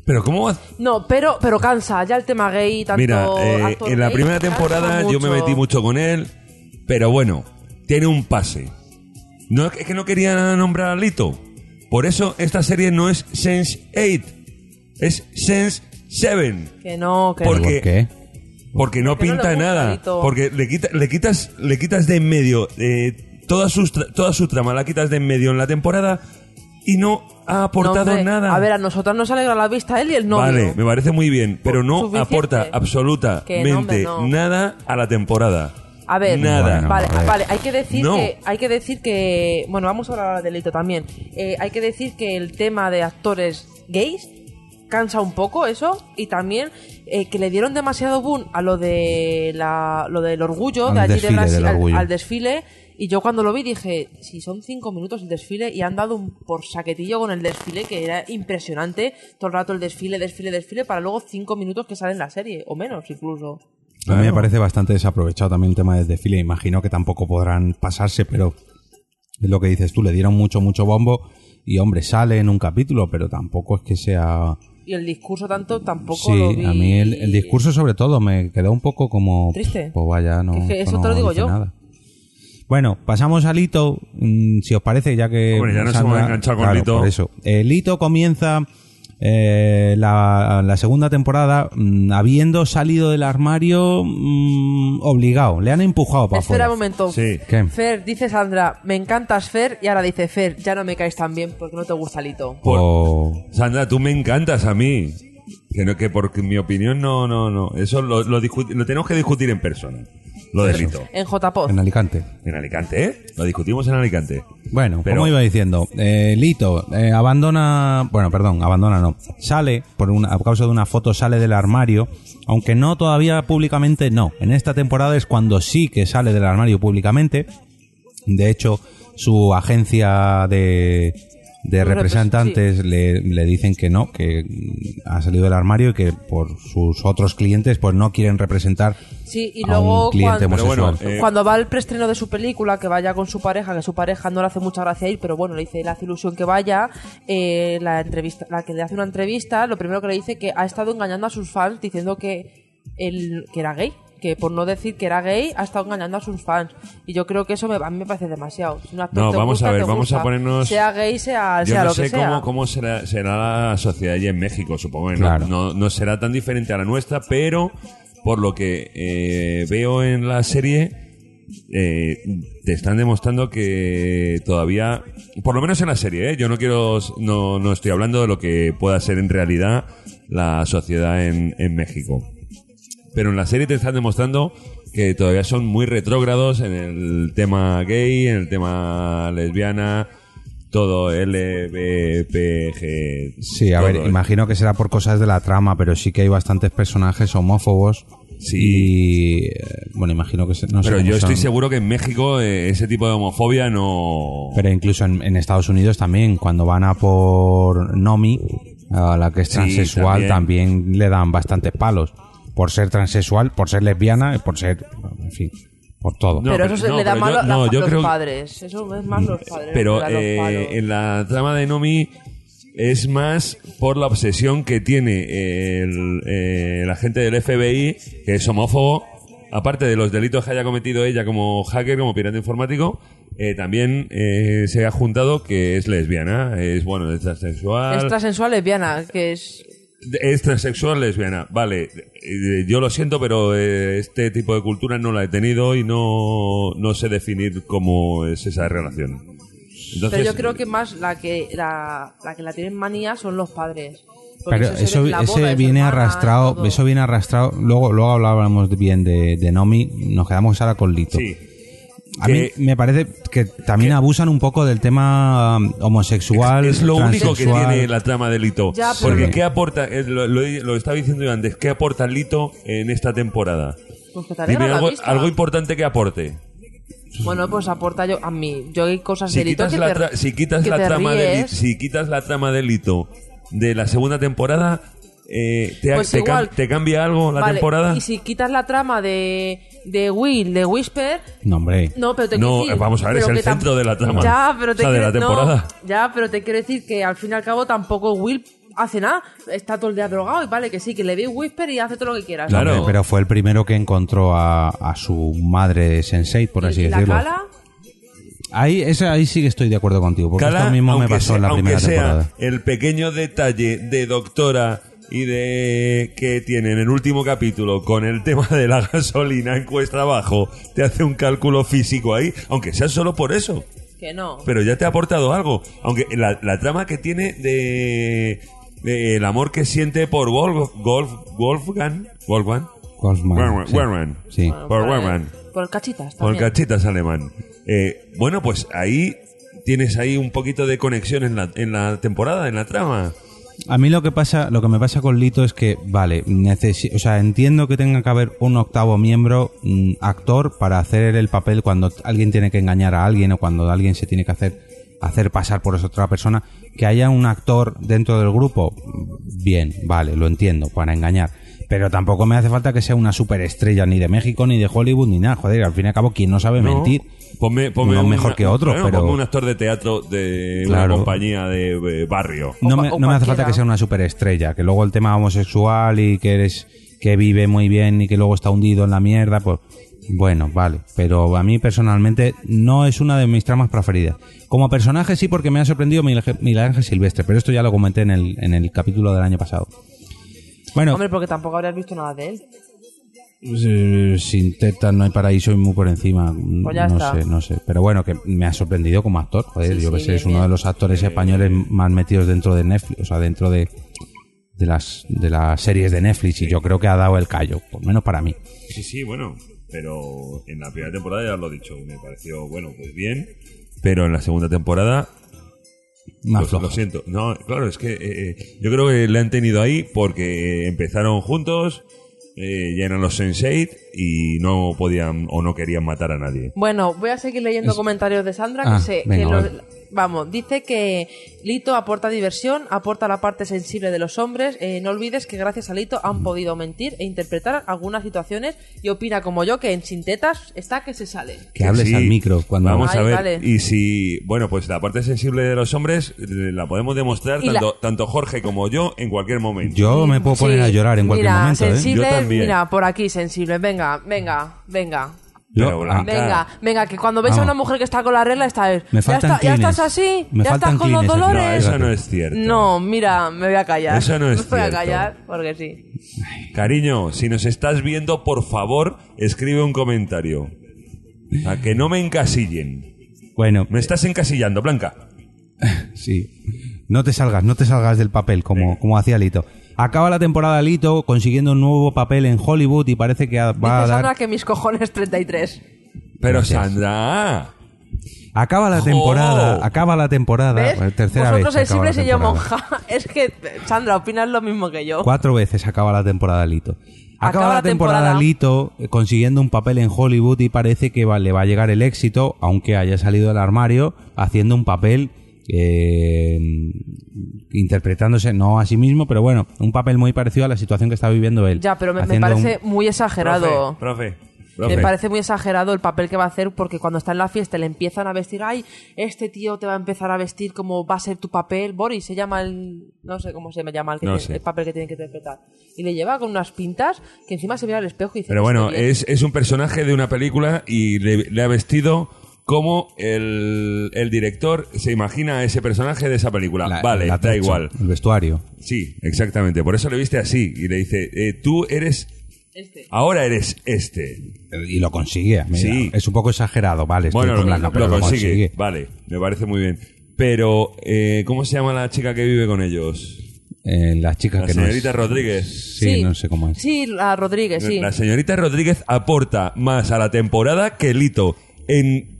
Pero ¿cómo va? No, pero, pero cansa, ya el tema gay, tanto Mira, eh, en la gay, primera temporada yo me metí mucho con él, pero bueno, tiene un pase. No es que no quería nombrar a Lito. Por eso esta serie no es Sense 8, es Sense 7. Que no, que Porque- ¿Por qué? Porque no Porque no pinta nada. Lito. Porque le, quita- le quitas le quitas de en medio eh, toda, sus tra- toda su trama, la quitas de en medio en la temporada y no ha aportado nada. A ver, a nosotros nos alegra la vista él y el novio. Vale, me parece muy bien, pero no Suficiente. aporta absolutamente no, no. nada a la temporada. A ver, Nada. Bueno, vale, a ver. vale, hay que decir No. que hay que decir que bueno, vamos a hablar de delito también. Eh, hay que decir que el tema de actores gays cansa un poco eso y también eh, que le dieron demasiado boom a lo de la, lo del orgullo Al de allí desfile de Brasil del al- orgullo. al, desfile y yo cuando lo vi dije si son cinco minutos el desfile y han dado un por saquetillo con el desfile que era impresionante todo el rato el desfile desfile desfile para luego cinco minutos que sale en la serie o menos incluso A mí me parece bastante desaprovechado también el tema del desfile. Imagino que tampoco podrán pasarse, pero es lo que dices tú, le dieron mucho, mucho bombo y hombre, sale en un capítulo, pero tampoco es que sea... y el discurso tanto tampoco Sí, lo vi a mí el, el discurso sobre todo me quedó un poco como... Triste. Pues vaya, no... Es que eso no te lo digo yo. nada. Bueno, pasamos a Lito, mm, si os parece, ya que... Hombre, ya nos hemos enganchado con Claro, Lito. por eso. Eh, Lito comienza eh, la, la segunda temporada mm, habiendo salido del armario mm, obligado. Le han empujado para Espera un momento. Sí. ¿Qué? Fer, dice Sandra, me encantas Fer, y ahora dice Fer, ya no me caes tan bien porque no te gusta Lito. Por- O- Sandra, tú me encantas a mí. Que no, que porque mi opinión no, no, no. Eso lo, lo, lo tenemos que discutir en persona. Lo de Lito. En JPOZ. en Alicante. En Alicante, ¿eh? Lo discutimos en Alicante. Bueno, Pero- como iba diciendo, eh, Lito eh, abandona, bueno, perdón, abandona no, sale por una, a causa de una foto sale del armario, aunque no todavía públicamente no. En esta temporada es cuando sí que sale del armario públicamente. De hecho, su agencia de de representantes le, le dicen que no, que ha salido del armario y que por sus otros clientes pues no quieren representar Sí, y a luego un cliente cuando, Pero bueno, homosexual. eh, cuando va al preestreno de su película, que vaya con su pareja, que su pareja no le hace mucha gracia ir, pero bueno, le dice, le hace ilusión que vaya, eh, la entrevista, la que le hace una entrevista, lo primero que le dice que ha estado engañando a sus fans diciendo que él, que era gay. Que por no decir que era gay, ha estado engañando a sus fans. Y yo creo que eso me, a mí me parece demasiado. Si No, vamos gusta, a ver, vamos gusta. a ponernos- Sea gay, sea, Yo sea no lo sé que sea. cómo, cómo será, será la sociedad allí en México, supongo. que Claro. No, no será tan diferente a la nuestra, pero por lo que eh, veo en la serie, eh, te están demostrando que todavía, por lo menos en la serie, ¿eh? yo no quiero, no, no estoy hablando de lo que pueda ser en realidad la sociedad en, en México. Pero en la serie te están demostrando que todavía son muy retrógrados en el tema gay, en el tema lesbiana, todo LBPG. Sí, a todo, ver, imagino que será por cosas de la trama, pero sí que hay bastantes personajes homófobos. Sí. Y eh, bueno, imagino que se- no Pero yo estoy son. seguro que en México eh, ese tipo de homofobia no. Pero incluso en, en Estados Unidos también, cuando van a por Nomi, a la que es Sí, transexual, también. también. le dan bastantes palos. Por ser transexual, por ser lesbiana y por ser, en fin, por todo. No, pero, eso se no, le da mal yo- a la- no, yo los creo- padres. Eso es más los padres. Pero los eh, en la trama de Nomi es más por la obsesión que tiene el, eh, el agente del FBI, que es homófobo, aparte de los delitos que haya cometido ella como hacker, como pirata informático, eh, también eh, se ha juntado que es lesbiana, es bueno, es transexual. Es transexual lesbiana, que es... Es transexual lesbiana, vale. eh, Yo lo siento, pero eh, este tipo de cultura no la he tenido y no, no sé definir cómo es esa relación. Entonces, Pero yo creo que más la que la, la que la tienen manía son los padres. Pero eso, ese boda de su viene hermana, arrastrado, eso viene arrastrado. Luego, luego hablábamos bien de, de Nomi, nos quedamos ahora con Lito. Sí. A mí me parece que también abusan un poco del tema um, homosexual. Es lo único que tiene la trama de Lito. Ya, Porque lo- ¿qué aporta? Lo, lo, lo estaba diciendo yo antes. ¿Qué aporta Lito en esta temporada? Pues que te Dime algo, vista. algo importante que aporte. Bueno, pues aporta yo a mí. Yo hay cosas Si de Lito quitas, que la, te- si quitas que la te trama de ríes. si quitas la trama de Lito de la segunda temporada, eh, te, Pues te cam- igual. te cambia algo la Vale, temporada? Y si quitas la trama de, de Will, de Whisper, No, hombre. no, pero te No, quiero decir, vamos a ver, es el centro de la trama. Ya, pero te O sea, de quiero- la no, temporada. ya, pero te quiero decir que al fin y al cabo tampoco Will hace nada. Está todo el día drogado y vale que sí, que le ve Whisper y hace todo lo que quieras. Claro. Pero fue el primero que encontró a, a su madre sensei, por así y la decirlo. cala, Ahí, ese, ahí sí que estoy de acuerdo contigo, porque Cala, esto mismo me pasó sea- en la primera sea temporada. el pequeño detalle de doctora y de que tiene en el último capítulo con el tema de la gasolina en cuesta abajo, te hace un cálculo físico ahí, aunque sea solo por eso. que no. Pero ya te ha aportado algo. Aunque la, la trama que tiene de, de el amor que siente por Wolf, Wolf, Wolfgang, Wolfgang, Golfman, Werman, sí. Werman. Sí. Bueno, por por el-. Por cachitas Por también. cachitas alemán. Eh, bueno, pues ahí tienes ahí un poquito de conexión en la, en la temporada, en la trama. A mí lo que pasa, lo que me pasa con Lito es que, vale, necesi- o sea, entiendo que tenga que haber un octavo miembro mm, actor para hacer el papel cuando alguien tiene que engañar a alguien o cuando alguien se tiene que hacer hacer pasar por esa otra persona, que haya un actor dentro del grupo, mm, bien, vale, lo entiendo, para engañar. Pero tampoco me hace falta que sea una superestrella ni de México, ni de Hollywood, ni nada. Joder, al fin y al cabo, ¿quién no sabe No. mentir? Ponme, ponme Uno un- mejor que otro, bueno, pero- ponme un actor de teatro de una compañía de eh, barrio. no O me, pa- o no me hace falta que sea una superestrella, que luego el tema homosexual y que eres que vive muy bien y que luego está hundido en la mierda, pues bueno, vale, pero a mí personalmente no es una de mis tramas preferidas. Como personaje sí porque me ha sorprendido Miguel Ángel- Miguel Ángel Silvestre, pero esto ya lo comenté en el, en el capítulo del año pasado. Bueno, Hombre, porque tampoco habrías visto nada de él. Eh, sin tetas no hay paraíso y muy por encima. Pues ya no está. sé, no sé. Pero bueno, que me ha sorprendido como actor. Joder, Sí, yo que sí, sé, es bien, uno de los actores españoles más metidos dentro de Netflix, o sea, dentro de, de las de las series de Netflix y yo creo que ha dado el callo, por lo menos para mí. Sí, sí, bueno, pero en la primera temporada ya lo he dicho, me pareció, bueno, pues bien, pero en la segunda temporada Más lo, siento. No, claro, es que eh, eh, yo creo que le han tenido ahí porque empezaron juntos eh, ya eran los Sense8 y no podían o no querían matar a nadie. Bueno, voy a seguir leyendo comentarios de Sandra que Ah, sé que venga, los- vale. Vamos, dice que Lito aporta diversión, aporta la parte sensible de los hombres. eh, no olvides que gracias a Lito han podido mentir e interpretar algunas situaciones y opina como yo que en Sin Tetas está que se sale. Que hables sí. al micro cuando Vamos a ver. vale. Y si, bueno, pues la parte sensible de los hombres eh, la podemos demostrar la- tanto, Jorge como yo en cualquier momento. Yo me puedo poner Sí, a llorar en cualquier mira, momento, ¿eh? sensible, Yo también. Mira, por aquí sensible. Venga, venga, venga. Yo- Pero, ah, Blanca, Venga, venga, que cuando ves a Vamos. una mujer que está con la regla, está él. Me ¿Ya, faltan está- ya clines. estás así? Me ¿Ya faltan estás con los clines aquí. No, dolores? eso no es cierto. No, mira, me voy a callar. Eso no es Me voy a cierto. callar porque sí. Cariño, si nos estás viendo, por favor, escribe un comentario. A que no me encasillen. Bueno, Me estás encasillando, Blanca. sí. No te salgas, no te salgas del papel como, como hacía Lito. Acaba la temporada Lito consiguiendo un nuevo papel en Hollywood y parece que va a dar... que mis cojones 33. Pero Gracias. Sandra. Acaba la temporada, acaba la temporada. ¿Ves? Tercera Vosotros vez. la sensibles y yo monja. Es que, Sandra, opinas lo mismo que yo. Cuatro veces acaba la temporada Lito. Acaba, Acaba la la temporada, temporada. Lito eh, consiguiendo un papel en Hollywood y parece que va- le va a llegar el éxito, aunque haya salido del armario, haciendo un papel eh, interpretándose no a sí mismo, pero bueno, un papel muy parecido a la situación que está viviendo él. Ya, pero me, me parece un- muy exagerado. Profe, profe, profe. Me parece muy exagerado el papel que va a hacer porque cuando está en la fiesta le empiezan a vestir, ay, este tío te va a empezar a vestir como va a ser tu papel. Boris se llama el, no sé cómo se llama el, que No tiene- sé. el papel que tiene que interpretar. Y le lleva con unas pintas que encima se mira al espejo y dice, Pero bueno, "Estoy bien". es, es un personaje de una película y le, le ha vestido como el, el director se imagina a ese personaje de esa película. la- vale, el da igual. El vestuario. Sí, exactamente. Por eso le viste así y le dice, eh, tú eres... Este. Ahora eres este. Y lo consigue. mira, Sí. Es un poco exagerado, vale. estoy Bueno, lo, lo consigue. Vale, me parece muy bien. Pero, eh, ¿cómo se llama la chica que vive con ellos? Eh, la chica La que no señorita es... Rodríguez. Sí, no sé cómo es. Sí, la Rodríguez, sí. La señorita Rodríguez aporta más a la temporada que Lito. En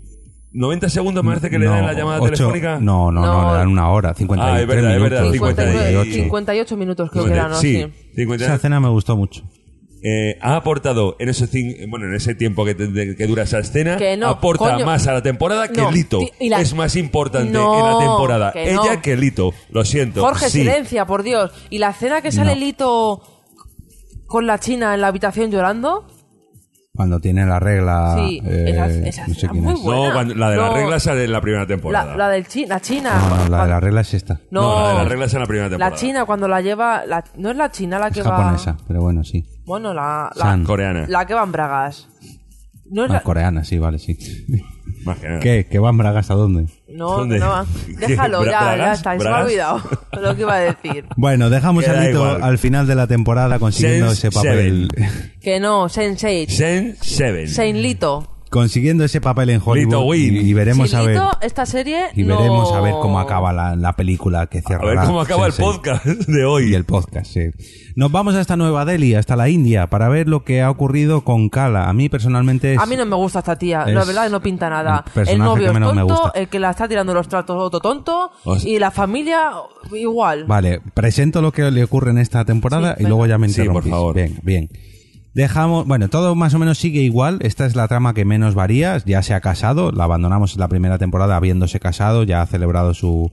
90 segundos me parece que le No, dan la llamada ocho- telefónica. No, no, no, No. le dan una hora, 53 Ah, es verdad, es minutos. verdad, 59, 58. 58 minutos creo que era, ¿no? Sí, Sí. 50. Esa escena me gustó mucho. Eh, ha aportado en ese, bueno, en ese tiempo que, te- de- que dura esa escena, Que no, aporta coño. más a la temporada que No, Lito. la- Es más importante No, en la temporada que no. ella que Lito. Lo siento. Jorge, sí. silencia, por Dios. ¿Y la escena que sale No. Lito con la china en la habitación llorando? Cuando tiene la regla. Sí, eh, esa- esa no sé quién muy es. buena. No, cuando- la de la No. regla sale en la primera temporada. La, la del chi, la china. No, no, la de la regla es esta. No, No, la de la regla es en la primera temporada. La china cuando la lleva, la- no es la china la Es que va. japonesa, pero bueno, sí. Bueno, la, la, San. Coreana. la que va en bragas. No es Ah, la, coreana, sí, vale, sí. Más que nada. ¿Qué? ¿Qué van bragas a dónde? no, ¿Dónde? no va. Déjalo, ¿Bra- ya, ya está. Se me ha olvidado lo que iba a decir. Bueno, dejamos a Lito al final de la temporada consiguiendo Sense ese papel. Que no, Sense8. Sen Seven. Saint Lito. Consiguiendo ese papel en Hollywood. Y, y veremos Si a ver. Lito, esta serie Y no- veremos a ver cómo acaba la, la película que A cierra. ver cómo acaba el podcast de hoy. Y el podcast, sí. Nos vamos hasta Nueva Delhi, hasta la India, para ver lo que ha ocurrido con Kala. A mí personalmente es... A mí no me gusta esta tía, la es verdad que no pinta nada. el novio que es menos me tonto, gusta. el que la está tirando los tratos otro tonto O sea- y la familia igual. Vale, presento lo que le ocurre en esta temporada Sí, y luego ya me Sí, por interrumpís. favor. Bien, bien. Dejamos, bueno, todo más o menos sigue igual. Esta es la trama que menos varía. Ya se ha casado, la abandonamos en la primera temporada habiéndose casado, ya ha celebrado su,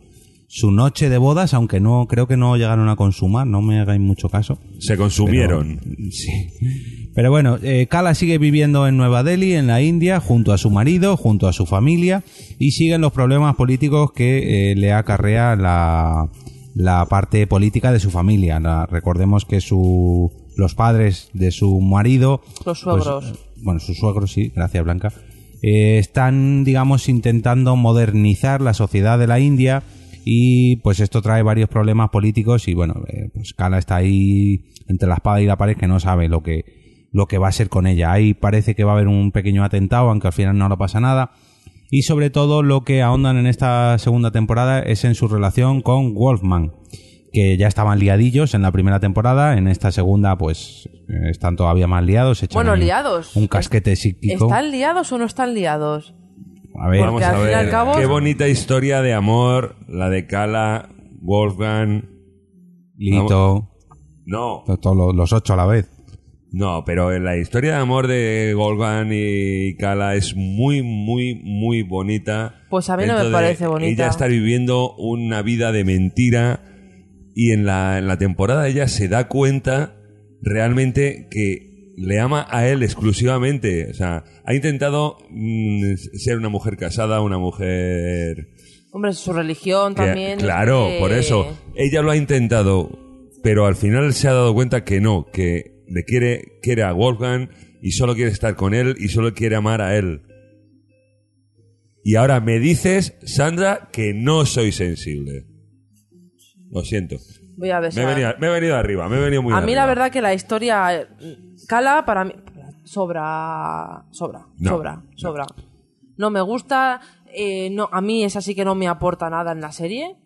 su noche de bodas, aunque no creo que no llegaron a consumar, no me hagáis mucho caso. Se consumieron. Sí. Pero bueno, eh, Kala sigue viviendo en Nueva Delhi, en la India, junto a su marido, junto a su familia, y siguen los problemas políticos que eh, le acarrea la, la parte política de su familia. La- recordemos que su, los padres de su marido... Los suegros. pues, bueno, sus suegros, sí, gracias Blanca. eh, están, digamos, intentando modernizar la sociedad de la India y pues esto trae varios problemas políticos y bueno, eh, pues Kala está ahí entre la espada y la pared que no sabe lo que lo que va a ser con ella. Ahí parece que va a haber un pequeño atentado, aunque al final no lo pasa nada. Y sobre todo lo que ahondan en esta segunda temporada es en su relación con Wolfman, que ya estaban liadillos en la primera temporada, en esta segunda pues eh, están todavía más liados. Bueno, liados. Un casquete psíquico. ¿Están liados o no están liados? A ver, Porque a cabo- Qué bonita historia de amor, la de Kala, Wolfgang. Lito, No, to- todos los ocho a la vez. No, pero la historia de amor de Golgan y Kala es muy, muy, muy bonita. Pues a mí no me de parece bonita. Ella está viviendo una vida de mentira y en la, en la temporada ella se da cuenta realmente que le ama a él exclusivamente. O sea, ha intentado mm, ser una mujer casada, una mujer... Hombre, su religión que- también. claro, por eso. Ella lo ha intentado, pero al final se ha dado cuenta que no, que le quiere, quiere a Wolfgang y solo quiere estar con él y solo quiere amar a él. Y ahora me dices, Sandra, que no soy sensible. Lo siento. Voy a. Me he, venido, me he venido arriba, me he venido muy a mí arriba. la verdad que la historia eh, Cala para mí sobra sobra No, sobra sobra no me gusta eh, no a mí es así que no me aporta nada en la serie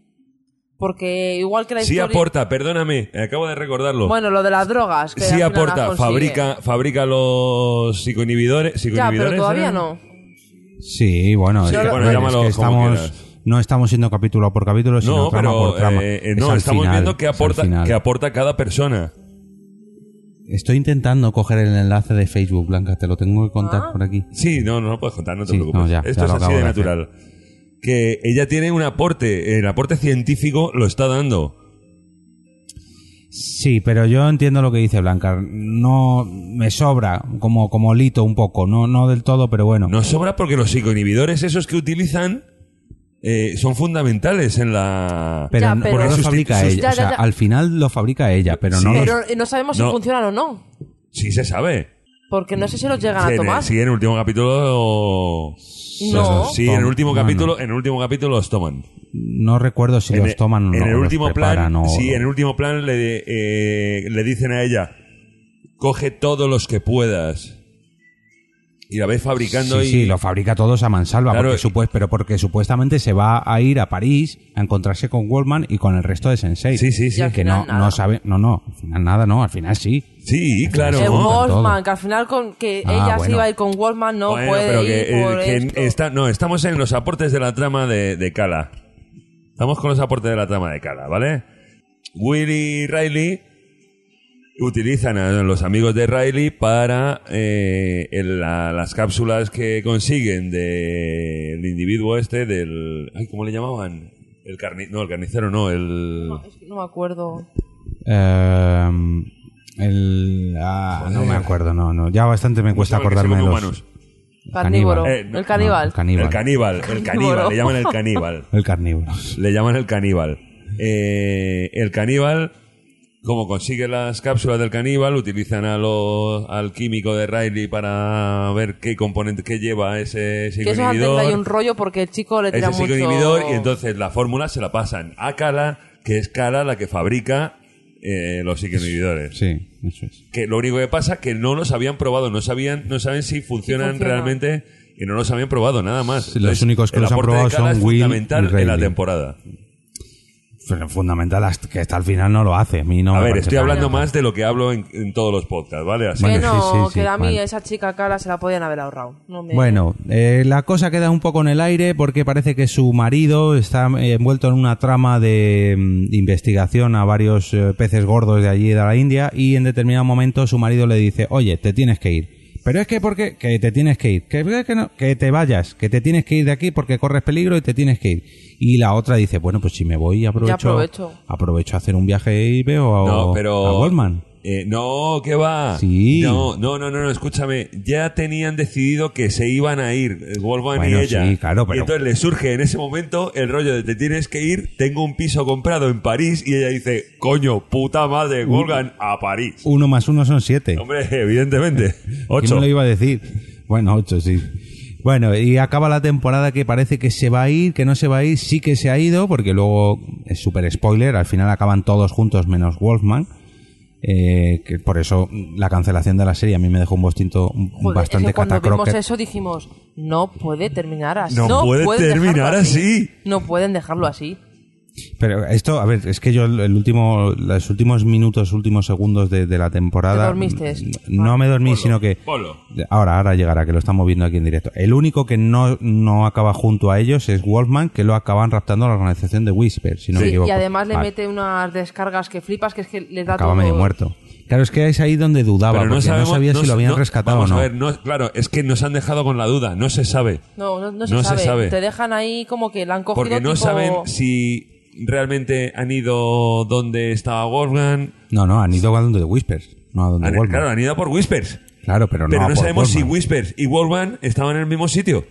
porque igual que la Sí historia aporta, perdóname, acabo de recordarlo. bueno lo de las drogas que sí aporta, fabrica, fabrica los psicoinhibidores. ya psicoinhibidores pero todavía ¿eran? no Sí, bueno, Sí, es- bueno, es llámalo que como estamos, no estamos siendo capítulo por capítulo, sino No, trama pero por trama. eh, eh, Es no, al estamos final, viendo qué es aporta, qué aporta cada persona. Estoy intentando coger el enlace de Facebook, Blanca, te lo tengo que contar Ah. por aquí. Sí, no, no lo puedes contar, no te Sí, preocupes. no, ya, Esto ya es así de de hacer. Que ella tiene un aporte, el aporte científico lo está dando. Sí, pero yo entiendo lo que dice Blanca. No me sobra, como, como lito un poco, no, no del todo, pero bueno. Nos sobra porque los psicoinhibidores, esos que utilizan, eh, son fundamentales en la. pero, Ya, no- pero- porque lo Sustitu- fabrica ella. ya, o sea, al final lo fabrica ella, pero no Sí. los- pero eh, no sabemos si funcionan o no Sí se sabe. Porque no sé si los llegan Sí, a en, tomar el, sí, en el último capítulo. No. Sí, en el último No, capítulo, no. en el último capítulo los toman. no recuerdo si en, los toman o en no, el los último preparan plan, o- sí, en el último plan le, eh, le dicen a ella, coge todos los que puedas. Y la ves fabricando Sí, y sí, lo fabrica todos a mansalva, Claro, porque pero porque supuestamente se va a ir a París a encontrarse con Wallman y con el resto de Sensei. Sí, sí, sí. Que no, nada. no sabe, no, no, al final nada, no, al final sí. Sí, claro. Wolfman que al final con que Ah, ella se iba a ir con Wolfman no Bueno, puede pero que, eh, por que esto. está, no, estamos en los aportes de la trama de, de Kala. Estamos con los aportes de la trama de Kala, ¿vale? Will y Riley utilizan a los amigos de Riley para eh, el- la- las cápsulas que consiguen del individuo este, del... Ay, ¿Cómo le llamaban? El carni no, el carnicero no, el... No, es que no me acuerdo Eh, el, ah, no me acuerdo, no, no. Ya bastante me cuesta ¿Cómo se llama el que acordarme de los. humanos? carnívoro Eh, no, el caníbal no, el caníbal. El caníbal, el caníbal, Carnívoro. le llaman el caníbal. El carnívoro. Le llaman el caníbal. Eh, el caníbal, como consigue las cápsulas del caníbal, utilizan a lo- al químico de Riley para ver qué componente que lleva ese que psicoinhibidor. hay un rollo porque el chico le tira ese mucho psicoinhibidor y entonces la fórmula se la pasan a Kala, que es Kala la que fabrica eh, los psicoinhibidores. Sí, eso es. Que lo único que pasa que no los habían probado, no sabían, no saben si funcionan funciona. realmente y no los habían probado nada más. Sí, los únicos que el los han aporte de probado Kala son es Will y fundamental en la temporada. Pero fundamental hasta- que hasta el final no lo hace. A mí no a me ver, estoy hablando más de lo que hablo en, en todos los podcasts, ¿vale? Así que Bueno, que- no sí, sí, sí, que a mí vale. esa chica cara se la podían haber ahorrado no me- Bueno, eh, la cosa queda un poco en el aire porque parece que su marido está eh, envuelto en una trama de mm, investigación a varios eh, peces gordos de allí de la India y en determinado momento su marido le dice, oye, te tienes que ir. Pero es que porque que te tienes que ir, que, que, no, que te vayas, que te tienes que ir de aquí porque corres peligro y te tienes que ir. Y la otra dice, bueno, pues si me voy aprovecho, aprovecho. aprovecho a hacer un viaje y veo a, No, pero. a Goldman. Eh, no, ¿qué va? Sí. No, no, no, no, no, escúchame. Ya tenían decidido que se iban a ir, eh, Wolfman Bueno, y ella. sí, claro, pero- Y entonces le surge en ese momento el rollo de te tienes que ir, tengo un piso comprado en París y ella dice, coño, puta madre, Wolfgang, a París. Uno más uno son siete. Hombre, evidentemente. ¿Quién Ocho. me lo iba a decir? Bueno, ocho, sí. Bueno, y acaba la temporada que parece que se va a ir, que no se va a ir, sí que se ha ido, porque luego es súper spoiler, al final acaban todos juntos menos Wolfman. Eh, que por eso la cancelación de la serie a mí me dejó un bostinto Joder, bastante es que cuando vimos catacroker. eso dijimos no puede terminar así No puede terminar así. no pueden dejarlo así Pero esto, a ver, es que yo el último, los últimos minutos, últimos segundos de, de la temporada. ¿Te dormiste? No me dormí, sino que. Polo. Ahora, ahora llegará, que lo estamos viendo aquí en directo. El único que no, no acaba junto a ellos es Wolfman, que lo acaban raptando a la organización de Whisper, si no me equivoco. y además le Vale, mete unas descargas que flipas que es que le da Acaba todo- medio muerto. Claro, es que es ahí donde dudaba, Pero no, porque sabemos, no sabía si lo habían no- rescatado vamos o no. a ver, no, claro, es que nos han dejado con la duda, no se sabe. No, no, no se, No se sabe. sabe. Te dejan ahí como que la han cogido Porque no tipo- saben si realmente han ido donde estaba Wolfgang. No, no, han ido a donde Whispers, no a donde Han- claro, han ido por Whispers. Claro, pero no, Pero no por sabemos si. Whispers y Wolfgang estaban en el mismo sitio.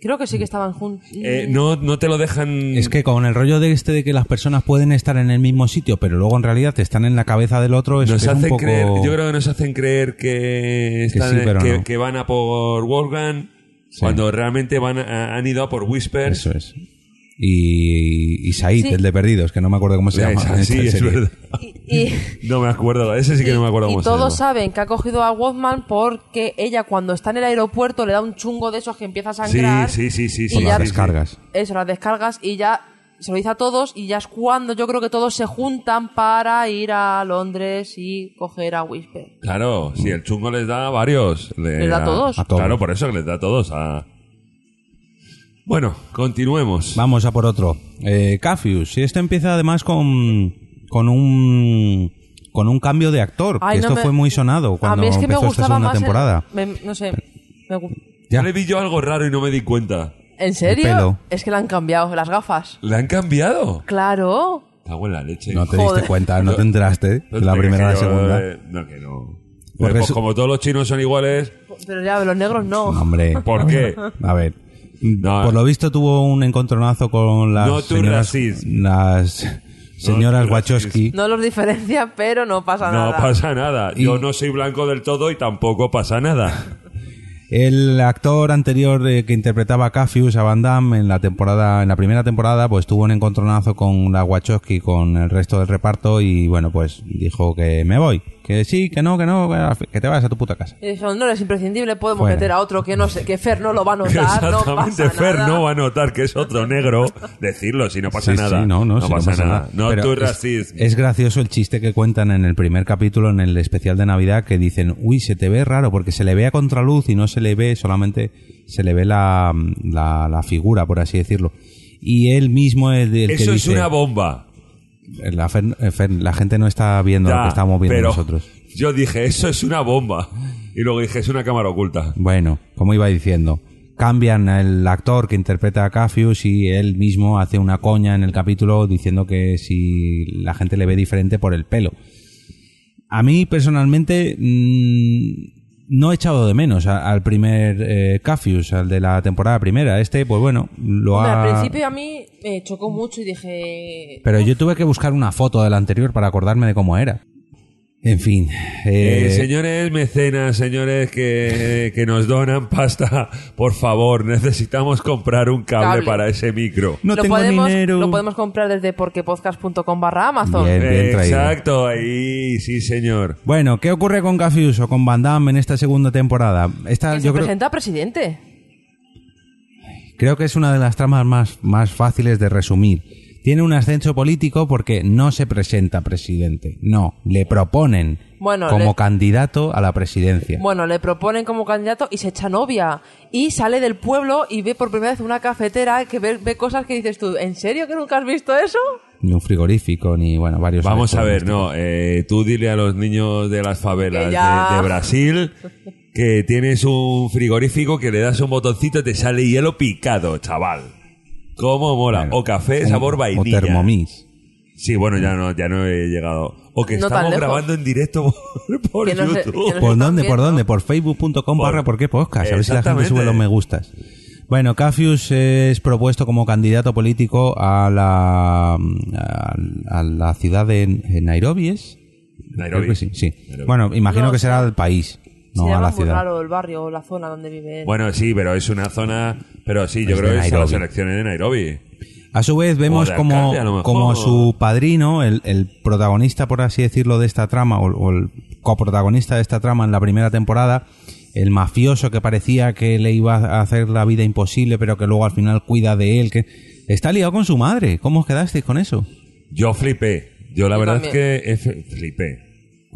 Creo que sí que estaban juntos. Eh, no, no te lo dejan. Es que con el rollo de este de que las personas pueden estar en el mismo sitio, pero luego en realidad están en la cabeza del otro, es, nos es un hacen poco... creer, yo creo que nos hacen creer que, están- sí, pero que, no. que van a por Wolfgang cuando realmente van a- han ido a por Whispers. Eso es. Y, y Said, Sí. el de Perdidos, que no me acuerdo cómo se llama. esa- sí, es serie. verdad. Y, y- No me acuerdo, ese sí que no me acuerdo y cómo se todos llama. saben que ha cogido a Wolfman porque ella cuando está en el aeropuerto le da un chungo de esos que empieza a sangrar. sí, sí, sí. Y sí, las sí, sí. descargas. Eso, las descargas y ya se lo dice a todos y ya es cuando yo creo que todos se juntan para ir a Londres y coger a Whisper. Claro, si el chungo les da a varios. le- Les da a todos. A todos. Claro, por eso que les da a todos. A... Bueno, continuemos. Vamos a por otro. Eh, Cafius. Y esto empieza además con, con un con un cambio de actor. Ay, que no esto me- fue muy sonado cuando a mí es que me empezó esta segunda el- temporada. me- no sé. Ya. Yo le vi yo algo raro y no me di cuenta. ¿En serio? Es que la han cambiado, las gafas. ¿Le han cambiado? Claro. Cago en la leche. No te Joder. diste cuenta, no te enteraste No de la primera a la segunda. eh, no, que no. Porque Pues es- como todos los chinos son iguales, Pero ya, los negros no. No, hombre. ¿por qué? A ver. No, por lo visto tuvo un encontronazo con las No señoras, las señoras to Wachowski. No los diferencia, pero no pasa No nada. pasa nada. Y- Yo no soy blanco del todo y tampoco pasa nada. El actor anterior eh, que interpretaba a Cafius, a Van Damme, en la temporada, en la primera temporada, pues tuvo un encontronazo con la Wachowski, con el resto del reparto y bueno, pues dijo que me voy, que sí, que no, que no, que te vas a tu puta casa. Y dijeron, no eres imprescindible, podemos Fuera. meter a otro que no sé, que Fer no lo va a notar, no Exactamente, pasa Fer nada. no va a notar que es otro negro. Decirlo, si no pasa Sí, nada. sí, no, no, sí, pasa, nada. No Pero tu es- racismo. Es, gracioso el chiste que cuentan en el primer capítulo, en el especial de Navidad, que dicen, uy, se te ve raro, porque se le ve a contraluz y no se le ve, solamente se le ve la, la, la figura, por así decirlo. Y él mismo es el que Eso es dice, una bomba. La, Fer- eh, Fer, la gente no está viendo lo que estamos viendo pero nosotros. Yo dije, eso es una bomba. Y luego dije, es una cámara oculta. Bueno, como iba diciendo, cambian el actor que interpreta a Cafius y él mismo hace una coña en el capítulo diciendo que si la gente le ve diferente por el pelo. A mí personalmente mm, no he echado de menos al primer eh, Cafius, al de la temporada primera. Este, pues bueno, lo ha... al principio a mí me chocó mucho y dije... Pero yo tuve que buscar una foto del anterior para acordarme de cómo era. En fin. Eh, eh, señores mecenas, señores que, que nos donan pasta, por favor, necesitamos comprar un cable, Cable. para ese micro. no lo, tengo podemos, dinero. lo podemos comprar desde porquepodcast.com barra Amazon. Bien. Eh, traído. Exacto, ahí, sí, señor. Bueno, ¿qué ocurre con Cafius o con Van Damme en esta segunda temporada? Esta, Que se yo creo, presenta a presidente. creo que es una de las tramas más, más fáciles de resumir. Tiene un ascenso político porque no se presenta presidente. No, le proponen Bueno, como le- candidato a la presidencia. Bueno, le proponen como candidato y se echa novia. Y sale del pueblo y ve por primera vez una cafetera que ve, ve cosas que dices tú, ¿en serio que nunca has visto eso? Ni un frigorífico, ni bueno, varios. Vamos a ver, no, eh, tú dile a los niños de las favelas de, de Brasil que tienes un frigorífico que le das un botoncito y te sale hielo picado, chaval. ¿Cómo mola? Bueno, o café sabor vainilla. O Thermomix. Sí, bueno, ya no, ya no he llegado. O que No estamos grabando en directo por, por no YouTube. sé- ¿Por están dónde? ¿Por dónde? Por facebook.com Por- barra por qué podcast. A ver si la gente sube los me gustas. Bueno, Cafius es propuesto como candidato político a la, a, a la ciudad de Nairobi, ¿es? Nairobi. Creo que sí, sí. Nairobi. Bueno, imagino No, que será el país, no Se a llama la muy ciudad. raro el barrio o la zona donde vive. él. Bueno, sí, pero es una zona. Pero sí, yo Es creo de que es a Nairobi. las elecciones de Nairobi. A su vez vemos de como, alcalde, a lo mejor. como su padrino, el, el protagonista, por así decirlo, de esta trama, o, o el coprotagonista de esta trama en la primera temporada, el mafioso que parecía que le iba a hacer la vida imposible, pero que luego al final cuida de él, que está liado con su madre. ¿Cómo os quedasteis con eso? Yo flipé. Yo la Yo verdad también. es que flipé.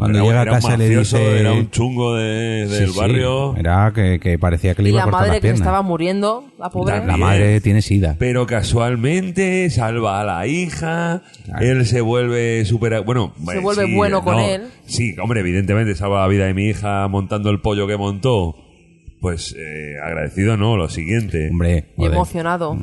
Cuando Era- llega a era casa le dice... Era un chungo de- del Sí, sí, barrio. era que, que parecía que le Y iba a la cortar madre las que estaba muriendo, la pobre. La También. madre tiene sida. Pero casualmente salva a la hija, él se vuelve súper... Bueno, Se eh, vuelve sí, bueno con no, él. Sí, hombre, evidentemente salva la vida de mi hija montando el pollo que montó. Pues eh, agradecido, ¿no? Lo siguiente. Hombre, Y emocionado.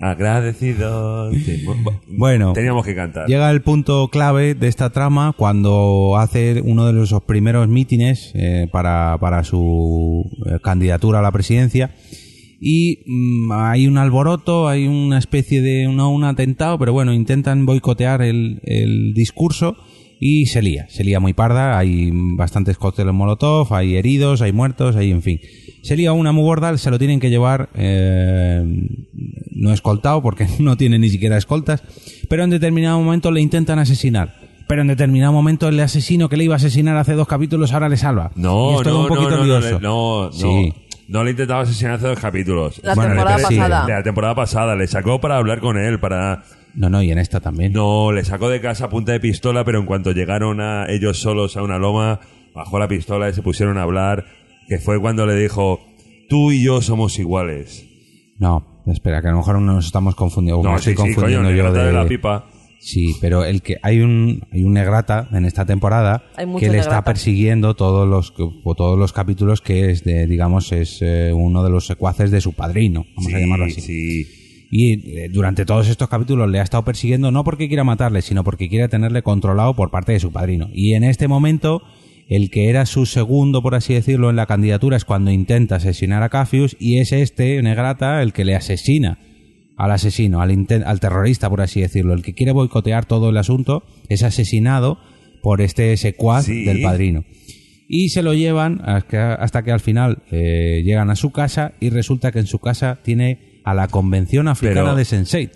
Agradecido. Sí, bu- Bueno, Teníamos que cantar. Llega el punto clave de esta trama cuando hace uno de los primeros mítines eh, para, para su eh, candidatura a la presidencia y mm, hay un alboroto, hay una especie de, no un atentado, pero bueno, intentan boicotear el, el discurso y se lía, se lía muy parda, hay bastantes cócteles molotov, hay heridos, hay muertos, hay en fin. Se lía una muy gorda, se lo tienen que llevar eh, no escoltado porque no tiene ni siquiera escoltas, pero en determinado momento le intentan asesinar. Pero en determinado momento el asesino que le iba a asesinar hace dos capítulos ahora le salva. y No, es todo no, un poquito no, no, no, no, no. Sí. No le intentaba asesinar hace dos capítulos. La Bueno, temporada le- pasada. La temporada pasada. Le sacó para hablar con él, para... No, no, y en esta también. No, le sacó de casa a punta de pistola, pero en cuanto llegaron a ellos solos a una loma, bajó la pistola y se pusieron a hablar, que fue cuando le dijo, tú y yo somos iguales. No, espera, que a lo mejor nos estamos confundiendo. No, me estoy sí, sí, confundiendo coño, yo de... de la pipa. Sí, pero el que hay un hay un negrata en esta temporada que le está persiguiendo todos los todos los capítulos que es de digamos es eh, uno de los secuaces de su padrino, vamos a Sí, llamarlo así. sí. Y eh, durante todos estos capítulos le ha estado persiguiendo no porque quiera matarle, sino porque quiere tenerle controlado por parte de su padrino. Y en este momento, el que era su segundo, por así decirlo, en la candidatura es cuando intenta asesinar a Cafius y es este, Negrata, el que le asesina al asesino, al, inten- al terrorista, por así decirlo. El que quiere boicotear todo el asunto es asesinado por este secuaz Sí. del padrino. Y se lo llevan hasta hasta que al final eh, llegan a su casa y resulta que en su casa tiene a la convención africana Pero- de Sense8.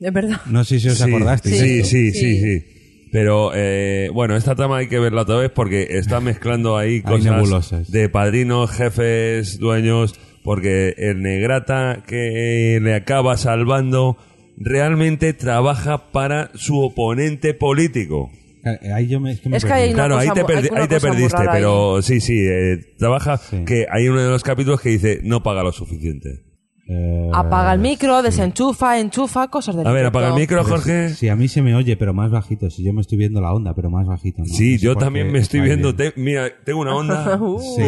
Es verdad. No sé si os Sí. Sí, esto. sí, sí, Sí. Pero eh, bueno, esta trama hay que verla otra vez porque está mezclando ahí Hay cosas nebulosas. de padrinos, jefes, dueños, porque el negrata que le acaba salvando realmente trabaja para su oponente político. Eh, Ahí yo me, es que me Es que perdí. hay una Claro, ahí te, hay ahí perdiste, pero sí, sí, eh, trabaja Sí. que hay uno de los capítulos que dice no paga lo suficiente. Eh, Apaga el micro, desenchufa, enchufa, cosas de A ver, apaga el micro, Jorge. Sí, a mí se me oye, pero más bajito. Si yo me estoy viendo la onda, pero más bajito. ¿no? Sí, No sé yo también me estoy viendo. te- mira, tengo una onda. Uh. Sí.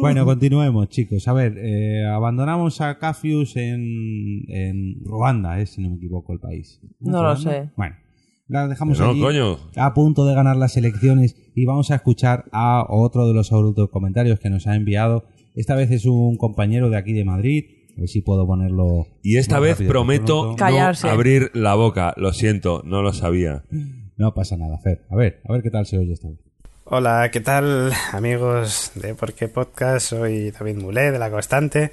Bueno, continuemos, chicos. A ver, eh, abandonamos a Cafius en, en Ruanda, eh, si no me equivoco, el país. No lo sé. Bueno, la dejamos No, allí, coño. a punto de ganar las elecciones y vamos a escuchar a otro de los comentarios que nos ha enviado. Esta vez es un compañero de aquí de Madrid. A ver si puedo ponerlo. Y esta vez rápido prometo. Callarse. no abrir la boca. Lo siento, no lo sabía. No pasa nada, Fer. A ver, a ver qué tal se oye esta vez. Hola, ¿qué tal amigos de Por qué Podcast? Soy David Mulé de La Constante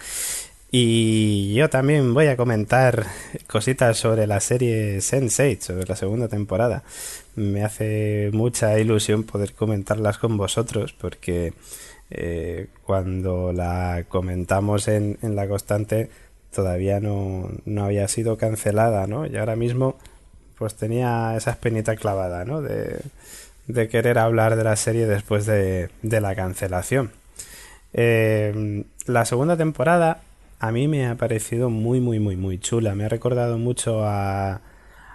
y yo también voy a comentar cositas sobre la serie Sense8, sobre la segunda temporada. Me hace mucha ilusión poder comentarlas con vosotros porque eh, cuando la comentamos en, en La Constante todavía no, no había sido cancelada, ¿no? Y ahora mismo pues tenía esa espinita clavada, ¿no? De, de querer hablar de la serie después de, de la cancelación. Eh, la segunda temporada a mí me ha parecido muy, muy, muy, muy chula. Me ha recordado mucho a,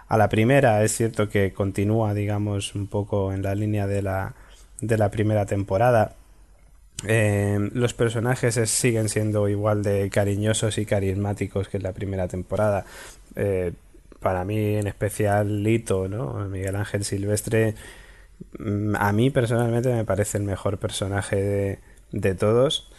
a la primera. Es cierto que continúa, digamos, un poco en la línea de la, de la primera temporada. Eh, los personajes es- siguen siendo igual de cariñosos y carismáticos que en la primera temporada. Eh, para mí, en especial, Lito, ¿no? Miguel Ángel Silvestre, mm, a mí personalmente me parece el mejor personaje de, de todos.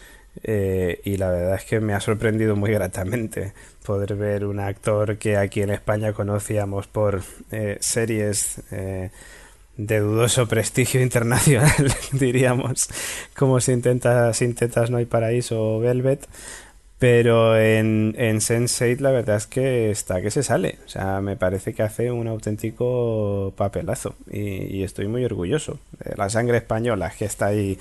Eh, y la verdad es que me ha sorprendido muy gratamente poder ver un actor que aquí en España conocíamos por eh, series eh, de dudoso prestigio internacional, diríamos, como si intentas, no hay paraíso o Velvet, pero en, en Sense8 la verdad es que está que se sale, o sea, me parece que hace un auténtico papelazo y, y estoy muy orgulloso de la sangre española que está ahí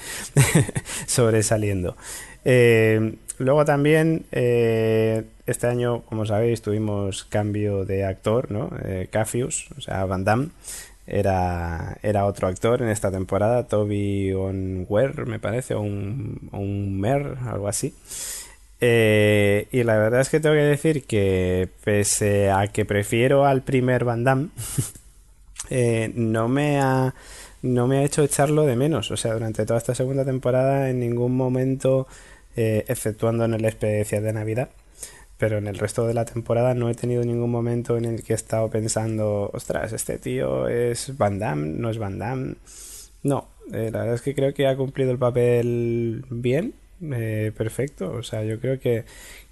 sobresaliendo. Eh, luego también eh, este año, como sabéis, tuvimos cambio de actor, ¿no? Eh, Cafius, o sea, Van Damme. Era, era otro actor en esta temporada, Toby Onwer, me parece, o un, un Mer, algo así. Eh, y la verdad es que tengo que decir que pese a que prefiero al primer Van Damme, eh, no me ha no me ha hecho echarlo de menos. O sea, durante toda esta segunda temporada en ningún momento, eh, exceptuando en el especial de Navidad, pero en el resto de la temporada no he tenido ningún momento en el que he estado pensando, ostras, este tío es Van Damme, no es Van Damme. No, eh, la verdad es que creo que ha cumplido el papel bien, eh, perfecto. O sea, yo creo que,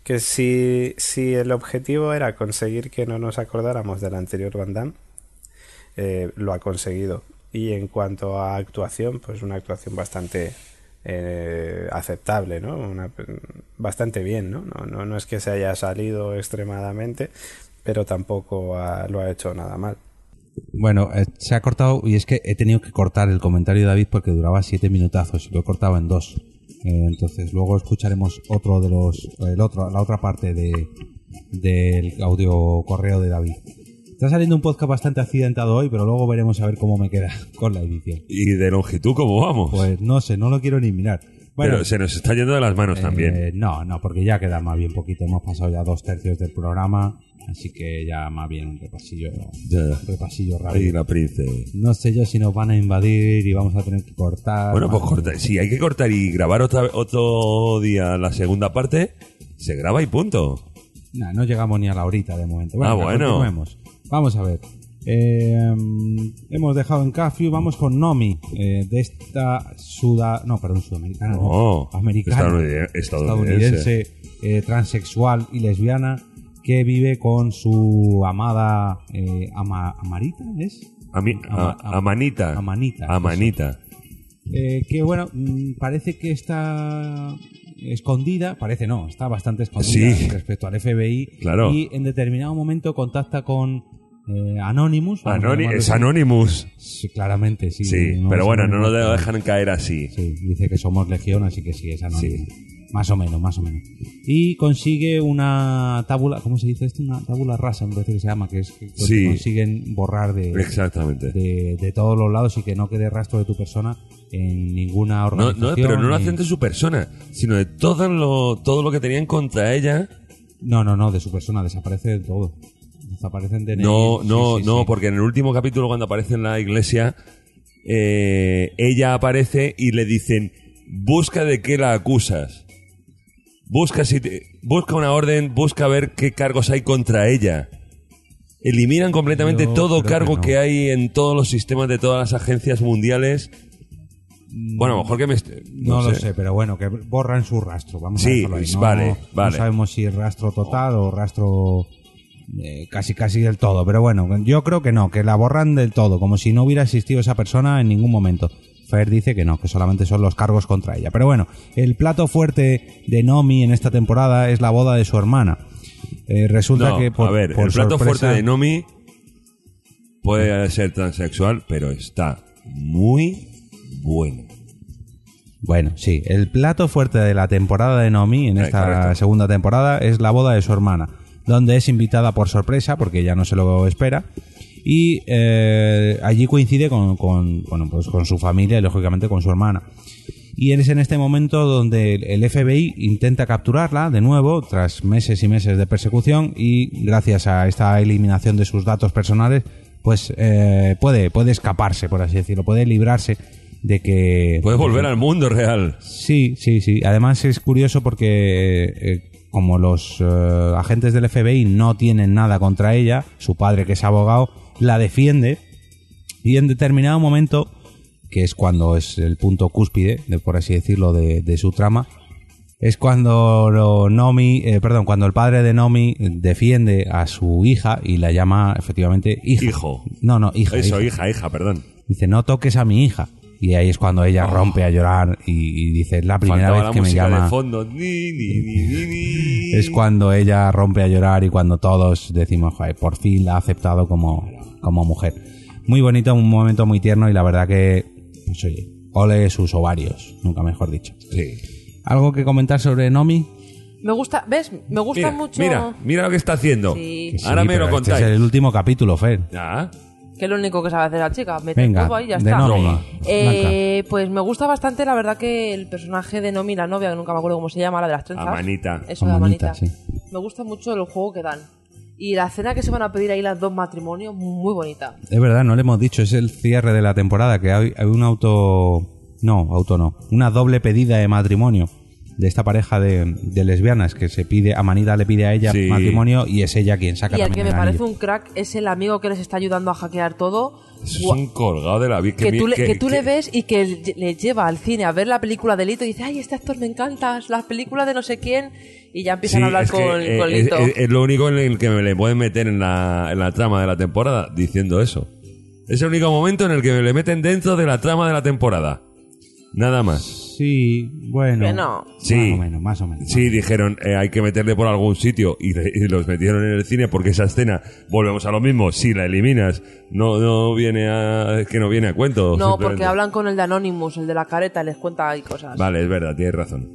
que si, si el objetivo era conseguir que no nos acordáramos del anterior Van Damme, eh, lo ha conseguido. Y en cuanto a actuación, pues una actuación bastante eh, aceptable, ¿no? Bastante bien, ¿no? ¿no? No no es que se haya salido extremadamente, pero tampoco lo ha hecho nada mal. Bueno, eh, se ha cortado y es que he tenido que cortar el comentario de David porque duraba siete minutazos y lo he cortado en dos. Eh, entonces luego escucharemos otro de los, el otro, la otra parte de, del audio correo de David. Está saliendo un podcast bastante accidentado hoy, pero luego veremos a ver cómo me queda con la edición. ¿Y de longitud cómo vamos? Pues no sé, no lo quiero ni mirar. Bueno, Pero se nos está yendo de las manos eh, también. No, no, porque ya queda más bien poquito. Hemos pasado ya dos tercios del programa, así que ya más bien un repasillo, Ya. un repasillo rápido. la princesa. No sé yo si nos van a invadir y vamos a tener que cortar. Bueno, pues corta. Si hay que cortar y grabar otra, otro día la segunda parte, se graba y punto. Nah, no llegamos ni a la horita de momento. Ah, Bueno, bueno. continuemos. Vamos a ver. Eh, hemos dejado en Cafio, vamos con Nomi, eh, de esta suda... No, perdón, sudamericana. No, americana. estadounidense- estadounidense. eh, transexual y lesbiana que vive con su amada eh, ama- Amarita, ¿es? A, mí, Ama- a, a manita. a manita, A manita. Eh, que bueno, mm, parece que está escondida, parece no, está bastante escondida Sí. respecto al FBI. Claro. Y en determinado momento contacta con eh, Anonymous. Anoni- es. Anonymous. Sí, claramente, sí. Sí, no pero bueno, no Anonymous, pero- dejan caer así. Sí, dice que somos legión, así que sí, es Anonymous. Sí. Más o menos, más o menos. Y consigue una tábula, ¿cómo se dice esto? Una tábula rasa, me parece que se llama, que es que Sí. consiguen borrar de, Exactamente. de, de todos los lados y que no quede rastro de tu persona en ninguna organización. no, pero no lo hacen de su persona, sino de todo lo, todo lo que tenían contra ella. No, no, no, de su persona, desaparece de todo. Desaparecen de No, no, no, porque en el último capítulo cuando aparece en la iglesia, eh, ella aparece y le dicen, busca de qué la acusas. Busca, si te- busca una orden, busca ver qué cargos hay contra ella. Eliminan completamente Yo todo que cargo no. que, hay en todos los sistemas de todas las agencias mundiales. Bueno, a lo mejor que me... est- No, lo sé, pero bueno, que borran su rastro. Vamos a Sí, dejarlo ahí. No, vale, no vale. sabemos si es rastro total o rastro eh, casi casi del todo. Pero bueno, yo creo que no, que la borran del todo, como si no hubiera existido esa persona en ningún momento. Fer dice que no, que solamente son los cargos contra ella. Pero bueno, el plato fuerte de Nomi en esta temporada es la boda de su hermana. Eh, resulta No, que por, a ver, por el plato sorpresa- fuerte de Nomi puede ser transexual, pero está muy bueno. Bueno, sí, el plato fuerte de la temporada de Nomi en esta correcto. segunda temporada es la boda de su hermana, donde es invitada por sorpresa porque ella no se lo espera y eh, allí coincide con, con, bueno, pues con su familia y lógicamente con su hermana. Y es en este momento donde el FBI intenta capturarla de nuevo tras meses y meses de persecución y gracias a esta eliminación de sus datos personales pues eh, puede, puede escaparse, por así decirlo, puede librarse de que... Puede volver al mundo real. Sí, sí, sí. Además es curioso porque eh, como los eh, agentes del FBI no tienen nada contra ella, su padre que es abogado la defiende y en determinado momento, que es cuando es el punto cúspide, de, por así decirlo, de, de su trama, es cuando lo- Nomi, eh, perdón, cuando el padre de Nomi defiende a su hija y la llama efectivamente hija. Hijo. No, no, hija. Eso, hija. hija, hija, perdón. Dice, no toques a mi hija. Y ahí es cuando ella rompe a llorar y, y dice, es la primera Faltaba vez la que me llama. de fondo. Ni, ni, ni, ni, ni. Es cuando ella rompe a llorar y cuando todos decimos, "Joder, por fin la ha aceptado como, como mujer. Muy bonito, un momento muy tierno y la verdad que, pues oye, ole sus ovarios, nunca mejor dicho. Sí. ¿Algo que comentar sobre Nomi? Me gusta, ¿ves? Me gusta Mira, mucho. mira, mira lo que está haciendo. Sí. Que sí, Ahora me lo este es el último capítulo, Fer. Ya. Que es lo único que sabe hacer la chica. Meter Venga, todo ahí y ya de está. Nomi. Eh, pues me gusta bastante, la verdad, que el personaje de Nomi, la novia, que nunca me acuerdo cómo se llama, la de las trenzas. Amanita. Eso, de Amanita, Amanita. sí. Me gusta mucho el juego que dan. Y la cena que se van a pedir ahí las dos matrimonios, muy bonita. Es verdad, no le hemos dicho, es el cierre de la temporada, que hay, hay un auto... No, auto no. Una doble pedida de matrimonio de esta pareja de, de lesbianas que se pide, Amanita le pide a ella Sí. matrimonio y es ella quien saca Y el que me el parece anillo. un crack es el amigo que les está ayudando a hackear todo. Es un colgado de la vida. que, mi- tú, le, que- que tú le que- ves y que le- le lleva al cine a ver la película de Lito y dice, ay, este actor me encanta, las películas de no sé quién, y ya empiezan Sí, a hablar es que, con, eh, con es, Lito. es- es lo único en el que me le pueden meter en la, en la trama de la temporada diciendo eso. Es el único momento en el que me le meten dentro de la trama de la temporada. Nada más. Sí, bueno. Que no. Sí. Más o menos, más o menos. Sí, dijeron, eh, hay que meterle por algún sitio y, le- y los metieron en el cine porque esa escena, volvemos a lo mismo, si la eliminas, no, no viene a, es que no viene a cuento. no, simplemente. porque hablan con el de Anonymous, el de la careta, y les cuenta ahí cosas. Vale, es verdad, tienes razón.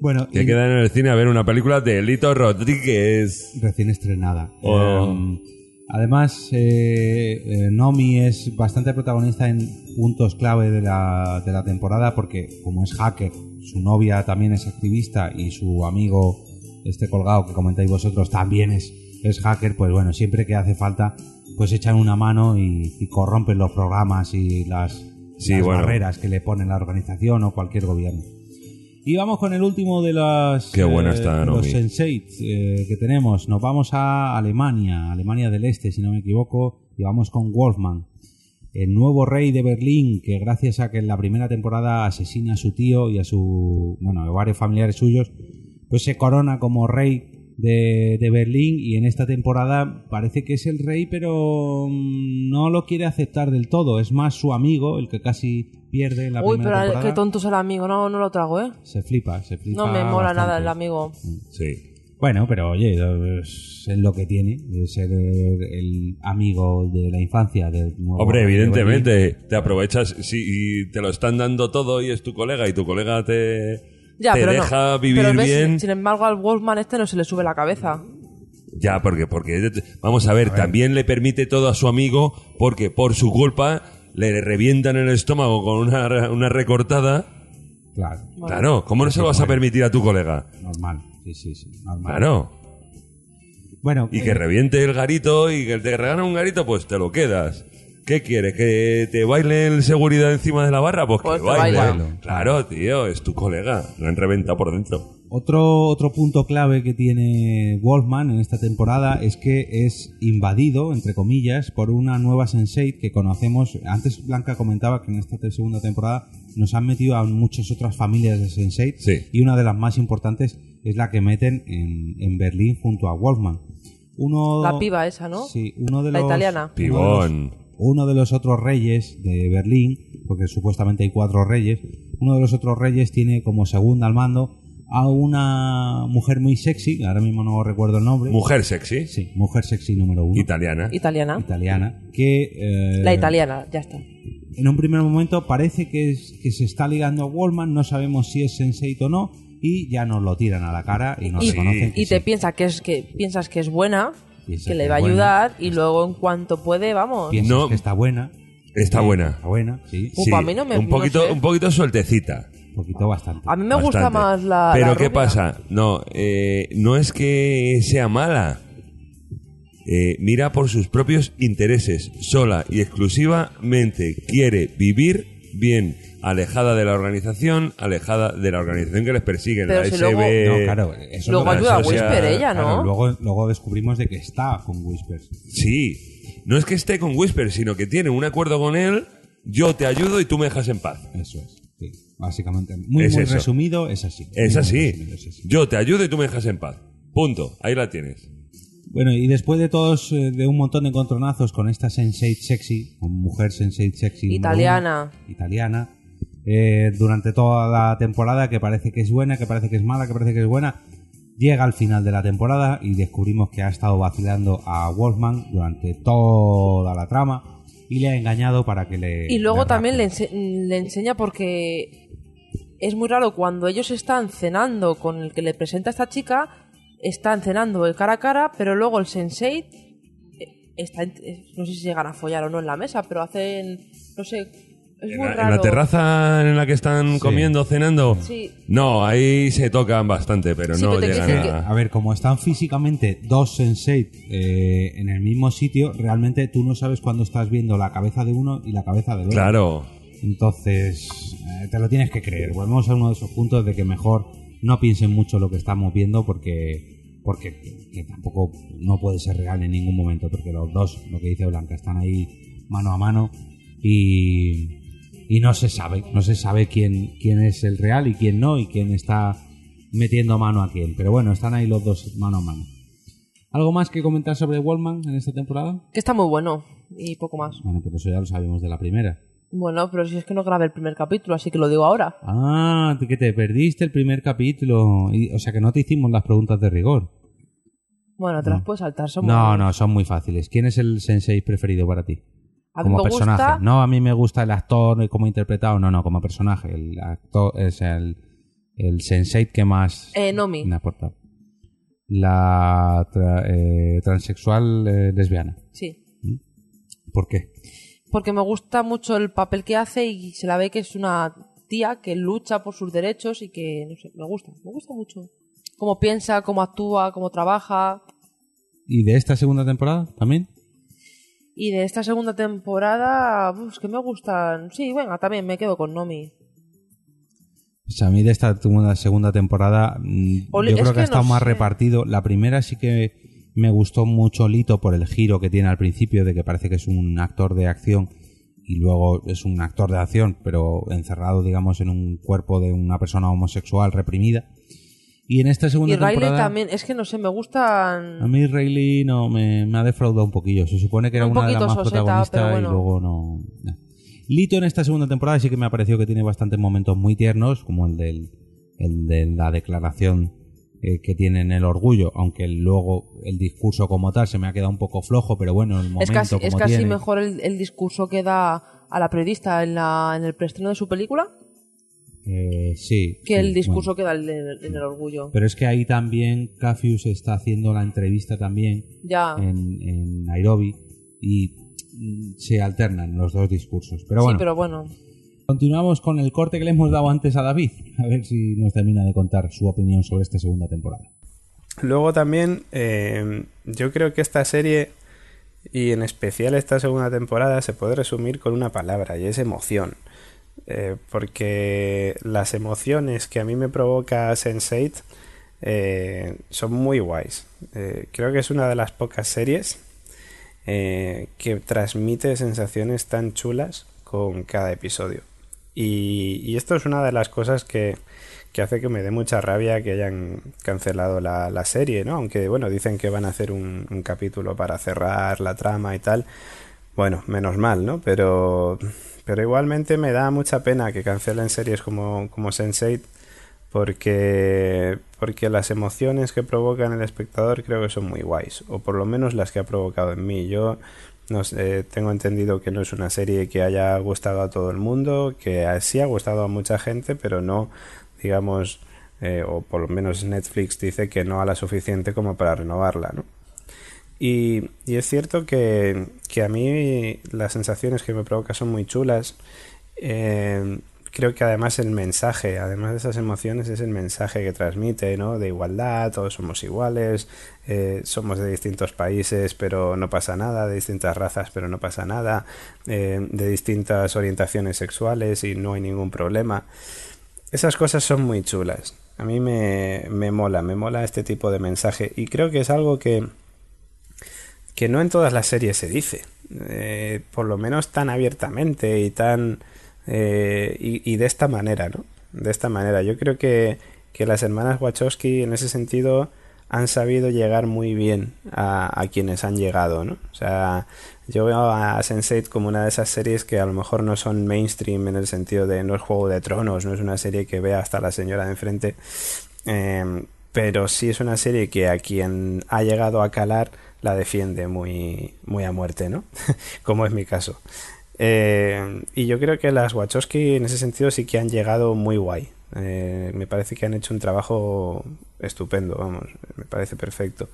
Bueno, Que y- quedan en el cine a ver una película de Lito Rodríguez. recién estrenada. Oh. Eh, además, eh, eh, Nomi es bastante protagonista en puntos clave de la, de la temporada porque como es hacker, su novia también es activista y su amigo, este colgado que comentáis vosotros, también es, es hacker, pues bueno, siempre que hace falta, pues echan una mano y, y corrompen los programas y las, Sí, las bueno. barreras que le pone la organización o cualquier gobierno. Y vamos con el último de las Qué buena está, de los Nomi. Sense8 eh, que tenemos. Nos vamos a Alemania, Alemania del Este, si no me equivoco, y vamos con Wolfman, el nuevo rey de Berlín, que gracias a que en la primera temporada asesina a su tío y a su, bueno, a varios familiares suyos, pues se corona como rey de, de Berlín y en esta temporada parece que es el rey, pero mm, no lo quiere aceptar del todo. Es más su amigo, el que casi pierde en la Uy, primera pero temporada. qué tonto es el amigo, no, no lo trago, ¿eh? Se flipa, se flipa. No me mola bastante. nada el amigo. Sí. Bueno, pero oye, es, lo que tiene, de ser el amigo de la infancia del nuevo Hombre, evidentemente, te aprovechas si te lo están dando todo y es tu colega y tu colega te, Ya, te pero deja no. vivir pero ves, bien. Sin embargo, al Wolfman este no se le sube la cabeza. Ya, porque, porque, vamos a ver, también le permite todo a su amigo porque por su culpa le revientan el estómago con una, una recortada. Claro, Claro, ¿cómo no se lo vas a permitir a tu colega? normal. Sí, sí, sí, normal. Claro. Bueno, Y que eh, reviente el garito y que te regala un garito, pues te lo quedas. ¿Qué quieres? ¿Que te baile el seguridad encima de la barra? Pues, Pues que baile. baile. Claro, tío, es tu colega. Lo han reventado por dentro. Otro, otro punto clave que tiene Wolfman en esta temporada es que es invadido, entre comillas, por una nueva Sensei que conocemos. Antes Blanca comentaba que en esta segunda temporada nos han metido a muchas otras familias de Sensei Sí. y una de las más importantes es la que meten en, en Berlín junto a Wolfman. Uno, La piba esa, ¿no? Sí, uno de La los, italiana. uno de los- Pibón. uno de los otros reyes de Berlín, porque supuestamente hay cuatro reyes, uno de los otros reyes tiene como segunda al mando a una mujer muy sexy, ahora mismo no recuerdo el nombre. Mujer sexy. Sí, mujer sexy número uno. Italiana. Italiana. italiana. Que eh, La italiana, ya está. en un primer momento parece que, es- que se está ligando a Wallman, no sabemos si es sensei o no, y ya nos lo tiran a la cara y nos Y, reconocen que y te sí. piensa que es que piensas que es buena, que le va a buena. ayudar y luego en cuanto puede, vamos. Piensas No. que está buena. Está buena. Está buena, sí. Pa' mí no me- un no poquito, sé. un poquito sueltecita. Un poquito bastante. A mí me gusta más la. Pero la ¿qué rubia. pasa? No, eh, no es que sea mala. Eh, mira por sus propios intereses. Sola y exclusivamente quiere vivir bien. Alejada de la organización, alejada de la organización que les persigue. Pero la si SB. luego- No, claro, eso Luego ayuda a Whisper ella, ¿no? Claro, luego, luego descubrimos de que está con Whispers. Sí. No es que esté con Whisper, sino que tiene un acuerdo con él. Yo te ayudo y tú me dejas en paz. Eso es. Básicamente. Muy, Es muy eso. resumido, es así. Es así. resumido, es así. Yo te ayudo y tú me dejas en paz. Punto. Ahí la tienes. Bueno, y después de todos, eh, de un montón de encontronazos con esta Sensei sexy, con mujer Sensei sexy. Italiana. uno, italiana. eh, durante toda la temporada, que parece que es buena, que parece que es mala, que parece que es buena. Llega al final de la temporada y descubrimos que ha estado vacilando a Wolfman durante toda la trama y le ha engañado para que le. Y luego le también le, ense- le enseña porque es muy raro cuando ellos están cenando con el que le presenta a esta chica, están cenando el cara a cara, pero luego el sensei eh, está eh, no sé si llegan a follar o no en la mesa, pero hacen, no sé, es ¿En muy la, en raro. la terraza en la que están Sí. comiendo, cenando? Sí. No, ahí se tocan bastante, pero Sí, no pero llegan a... A ver, como están físicamente dos sensei eh, en el mismo sitio, realmente tú no sabes cuándo estás viendo la cabeza de uno y la cabeza del otro. Claro. Entonces, eh, te lo tienes que creer. Volvemos a uno de esos puntos de que mejor no piensen mucho lo que estamos viendo porque porque que tampoco no puede ser real en ningún momento porque los dos, lo que dice Blanca, están ahí mano a mano y, y no se sabe, no se sabe quién, quién es el real y quién no y quién está metiendo mano a quién. Pero bueno, están ahí los dos mano a mano. ¿Algo más que comentar sobre Wallman en esta temporada? Que está muy bueno y poco más. Bueno, pero eso ya lo sabíamos de la primera. Bueno, pero si es que no grabé el primer capítulo, así que lo digo ahora. Ah, que te perdiste el primer capítulo. Y- o sea que no te hicimos las preguntas de rigor. Bueno, te las puedes saltar. Son No, muy- no, son muy fáciles. ¿Quién es el sensei preferido para ti? A mí como me personaje. gusta- No, a mí me gusta el actor y cómo interpretado. No, no, como personaje. El actor es el, el sensei que más Eh, Nomi. me ha aportado. La tra- eh, transexual eh, lesbiana. Sí. ¿Por qué? Porque me gusta mucho el papel que hace y se la ve que es una tía que lucha por sus derechos y que, no sé, me gusta. Me gusta mucho. Cómo piensa, cómo actúa, cómo trabaja. ¿Y de esta segunda temporada también? Y de esta segunda temporada, uf, es que me gustan. Sí, venga, también me quedo con Nomi. Pues a mí de esta segunda, temporada, mm, Oli- yo creo que, que ha estado no más sé. repartido. La primera sí que me gustó mucho Lito por el giro que tiene al principio, de que parece que es un actor de acción y luego es un actor de acción, pero encerrado, digamos, en un cuerpo de una persona homosexual reprimida. Y en esta segunda Y Riley temporada, también, es que no sé, me gustan. a mí Riley no me, me ha defraudado un poquillo. Se supone que era Un una de las más soseta, protagonistas y luego no. no. Lito en esta segunda temporada sí que me ha parecido que tiene bastantes momentos muy tiernos, como el del el de la declaración eh, que tiene en el orgullo, aunque luego el discurso como tal se me ha quedado un poco flojo, pero bueno, el momento Es casi, como es casi tiene. mejor el, el discurso que da a la periodista en, la, en el preestreno de su película Eh, sí. que sí, el discurso bueno. que da en el, orgullo. Pero es que ahí también Cafius está haciendo la entrevista también Ya. en, en Nairobi y se alternan los dos discursos. Pero sí, bueno, pero bueno. continuamos con el corte que le hemos dado antes a David, a ver si nos termina de contar su opinión sobre esta segunda temporada. Luego también, eh, yo creo que esta serie, y en especial esta segunda temporada, se puede resumir con una palabra, y es emoción. Eh, porque las emociones que a mí me provoca Sense8 eh, son muy guays. Eh, creo que es una de las pocas series que transmite sensaciones tan chulas con cada episodio. Y, esto es una de las cosas que, que hace que me dé mucha rabia que hayan cancelado la, la serie, ¿no? Aunque, bueno, dicen que van a hacer un capítulo para cerrar la trama y tal. Bueno, menos mal, ¿no? Pero, pero igualmente me da mucha pena que cancelen series como, como Sense8 porque, porque las emociones que provoca en el espectador creo que son muy guays, o por lo menos las que ha provocado en mí. Yo no sé, tengo entendido que no es una serie que haya gustado a todo el mundo, que sí ha gustado a mucha gente, pero no, digamos, eh, o por lo menos Netflix dice que no a la suficiente como para renovarla, ¿no? Y, es cierto que, que a mí las sensaciones que me provoca son muy chulas. Eh, creo que además el mensaje, además de esas emociones, es el mensaje que transmite, ¿no? De igualdad, todos somos iguales, eh, somos de distintos países, pero no pasa nada, de distintas razas, pero no pasa nada, eh, de distintas orientaciones sexuales y no hay ningún problema. Esas cosas son muy chulas. A mí me, me mola, me mola este tipo de mensaje y creo que es algo que, que no en todas las series se dice, eh, por lo menos tan abiertamente y tan eh, y, de esta manera, ¿no? De esta manera. Yo creo que, que las hermanas Wachowski en ese sentido han sabido llegar muy bien a, a, quienes han llegado, ¿no? O sea, yo veo a Sense8 como una de esas series que a lo mejor no son mainstream en el sentido de no es Juego de Tronos, no es una serie que vea hasta la señora de enfrente, eh, pero sí es una serie que a quien ha llegado a calar la defiende muy, muy a muerte, ¿no? como es mi caso. Eh, y yo creo que las Wachowski en ese sentido sí que han llegado muy guay. Eh, me parece que han hecho un trabajo estupendo, vamos, me parece perfecto.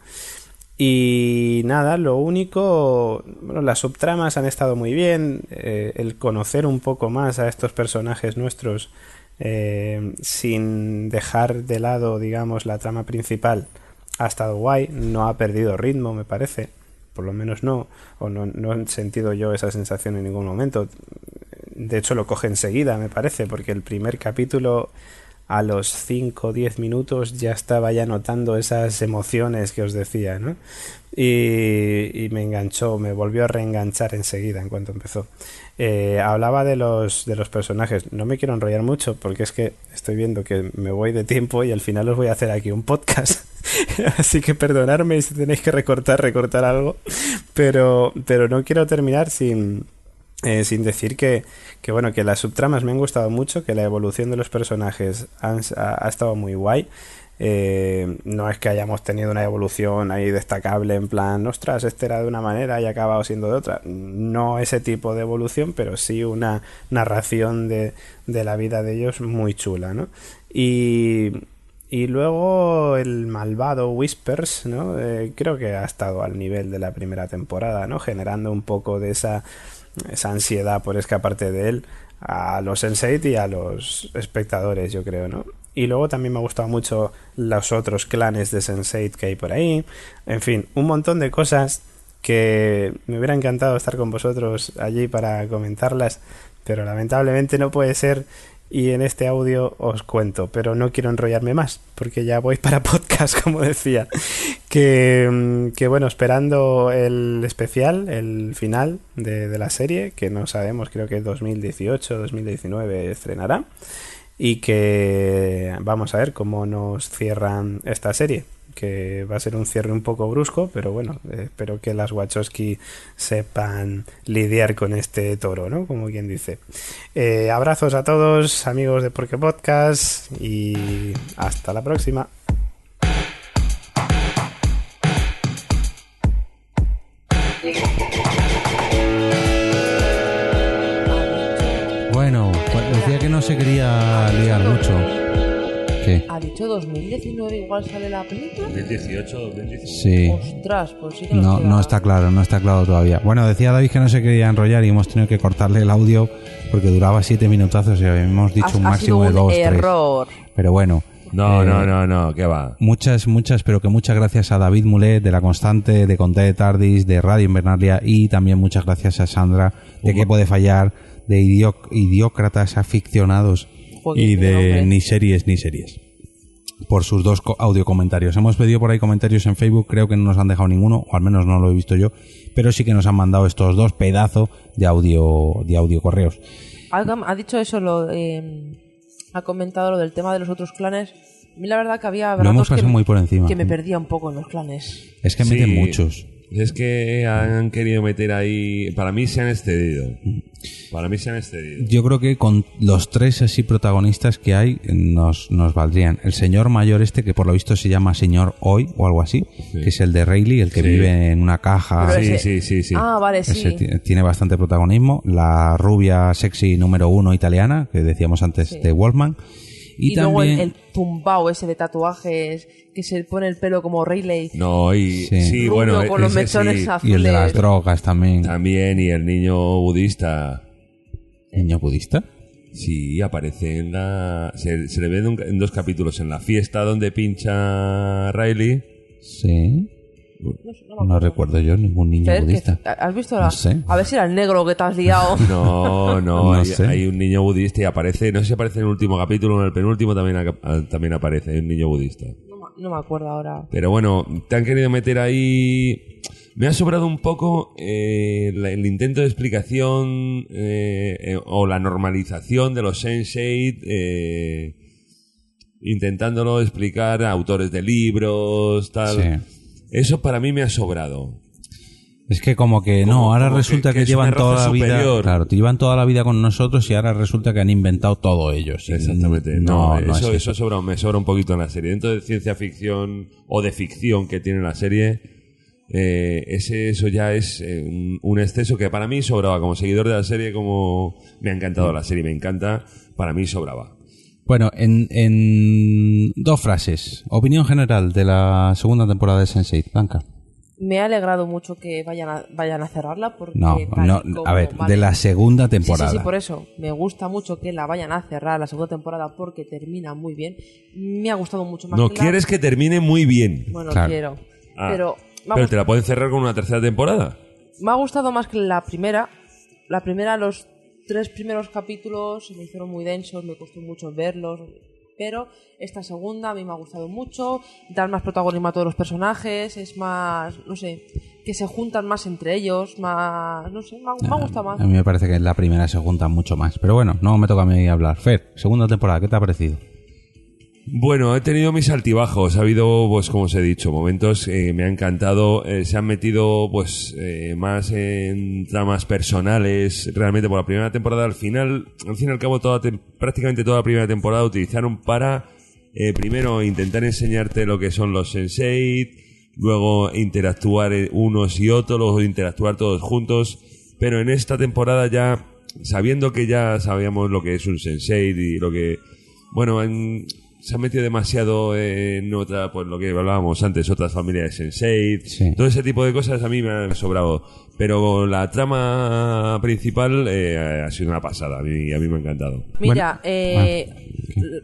Y nada, lo único, bueno, las subtramas han estado muy bien, eh, el conocer un poco más a estos personajes nuestros sin dejar de lado, digamos, la trama principal ha estado guay, no ha perdido ritmo, me parece, por lo menos no, o no, no he sentido yo esa sensación en ningún momento. De hecho, lo coge enseguida, me parece, porque el primer capítulo a los 5 o 10 minutos ya estaba ya notando esas emociones que os decía, ¿no? Y, y me enganchó, me volvió a reenganchar enseguida en cuanto empezó. Eh, hablaba de los, de los personajes, no me quiero enrollar mucho porque es que estoy viendo que me voy de tiempo y al final os voy a hacer aquí un podcast. Así que perdonadme si tenéis que recortar, recortar algo, pero, pero no quiero terminar sin, eh, sin decir que, que, bueno, que las subtramas me han gustado mucho, que la evolución de los personajes han- ha, ha estado muy guay. Eh, no es que hayamos tenido una evolución ahí destacable en plan, ostras, este era de una manera y ha acabado siendo de otra. No ese tipo de evolución, pero sí una narración de, de la vida de ellos muy chula, ¿no? Y, y luego el malvado Whispers, ¿no? Eh, creo que ha estado al nivel de la primera temporada, ¿no? Generando un poco de esa, esa ansiedad por escaparte de él a los Sensei y a los espectadores, yo creo, ¿no? Y luego también me ha gustado mucho los otros clanes de Sensei que hay por ahí. En fin, un montón de cosas que me hubiera encantado estar con vosotros allí para comentarlas, pero lamentablemente no puede ser y en este audio os cuento, pero no quiero enrollarme más, porque ya voy para podcast, como decía. Que, mm, que bueno, esperando el especial, el final de, de la serie, que no sabemos, creo que 2018, 2019 estrenará, y que vamos a ver cómo nos cierran esta serie que va a ser un cierre un poco brusco, pero bueno, espero que las Wachowski sepan lidiar con este toro, ¿no? Como quien dice. Eh, abrazos a todos, amigos de Porque Podcast, y hasta la próxima. Bueno, pues decía que no se quería liar mucho. ¿Qué? ¿Ha dicho 2019 igual sale la película? 2018, 2019. Sí. Ostras, pues sí que No, queda- no está claro, no está claro todavía. Bueno, decía David que no se quería enrollar y hemos tenido que cortarle el audio porque duraba siete minutazos y habíamos dicho Ha- un ha máximo sido de un dos, tres. error. Pero bueno. No, eh, no, no, no, ¿qué va? Muchas, muchas, pero que muchas gracias a David Mulet de La Constante, de Conté de Tardis, de Radio Invernalia y también muchas gracias a Sandra de Que Puede Fallar, de Idiócratas Aficionados Joder, y de. Ni Series Ni Series por sus dos audio comentarios. Hemos pedido por ahí comentarios en Facebook, creo que no nos han dejado ninguno, o al menos no lo he visto yo, pero sí que nos han mandado estos dos pedazos de audio, de audio correos. Ha, ha dicho eso, lo, eh, ha comentado lo del tema de los otros clanes. A mí la verdad que había Lo hemos que, pasado muy por encima. que me perdía un poco en los clanes. Es que Sí, meten muchos. Es que han querido meter ahí. Para mí se han excedido. Para mí se han excedido. Yo creo que con los tres así protagonistas que hay nos, nos valdrían. El señor mayor este, que por lo visto se llama señor Hoy o algo así, que es el de Rayleigh, el que Sí. vive en una caja. Sí, sí, sí, sí. Ah, vale, sí. ti- tiene bastante protagonismo. La rubia sexy número uno italiana, que decíamos antes Sí. de Wolfman. Y, Y, luego también... el, el tumbao ese de tatuajes que se pone el pelo como Rayleigh. No, y Sí. sí, bueno, con los ese mechones sí, azules. y el de las drogas también. también, y el niño budista. ¿Niño budista? Sí, aparece en la. Se, se le ve en, un- en dos capítulos. En la fiesta donde pincha Riley. Sí. No, sé, no me No acuerdo. recuerdo yo ningún niño Fer, que- budista. ¿Has visto la.? No sé. A ver si era el negro que te has liado. No, no, No hay, sé. hay un niño budista y aparece. No sé si aparece en el último capítulo o en el penúltimo también, aca- también aparece. Hay un niño budista. No, me- no me acuerdo ahora. Pero bueno, te han querido meter ahí. Me ha sobrado un poco eh, la- el intento de explicación eh, eh, o la normalización de los Sensei, eh, intentándolo explicar a autores de libros, tal. Sí. Eso para mí me ha sobrado. Es que como que Como- no, ahora resulta que- que, que es llevan toda la vida, claro, te llevan toda la vida con nosotros y ahora resulta que han inventado todo ellos. Exactamente. No, No, no eso, es eso sobra- me sobra un poquito en la serie. Dentro de ciencia ficción o de ficción que tiene la serie, eh, ese, eso ya es eh, un, un exceso que para mí sobraba. Como seguidor de la serie, como me ha encantado la serie, me encanta, para mí sobraba. Bueno, en, en dos frases. Opinión general de la segunda temporada de Sense8, Blanca. me ha alegrado mucho que vayan a, vayan a cerrarla porque No, no, como- a ver, vale. de la segunda Sí, sí, temporada. sí, por eso. Me gusta mucho que la vayan a cerrar la segunda temporada porque termina muy bien. Me ha gustado mucho más No, que la- quieres que termine muy bien. Bueno, Claro. quiero. Ah, Pero, pero te la pueden cerrar con una tercera temporada. me ha gustado más que la primera. La primera, los tres primeros capítulos se me hicieron muy densos, me costó mucho verlos. Pero esta segunda a mí me ha gustado mucho. Dar más protagonismo a todos los personajes. Es más, no sé, que se juntan más entre ellos. Más, no sé, me ha, me ha gustado más. A mí me parece que en la primera se juntan mucho más. Pero bueno, no me toca a mí hablar. Fer, segunda temporada, ¿qué te ha parecido? Bueno, he tenido mis altibajos. Ha habido, pues como os he dicho, momentos que me ha encantado. Eh, se han metido, pues, eh, más en tramas personales. Realmente, por la primera temporada, al final, al fin y al cabo, toda prácticamente toda la primera temporada utilizaron para, eh, primero, intentar enseñarte lo que son los sensei, luego interactuar eh, unos y otros, luego interactuar todos juntos. Pero en esta temporada ya, sabiendo que ya sabíamos lo que es un sensei y lo que bueno, en- se ha metido demasiado en otra, pues lo que hablábamos antes, otras familias de Sensei. Sí. Todo ese tipo de cosas a mí me han sobrado. Pero la trama principal eh, ha sido una pasada. A mí, a mí me ha encantado. Mira, Bueno, eh,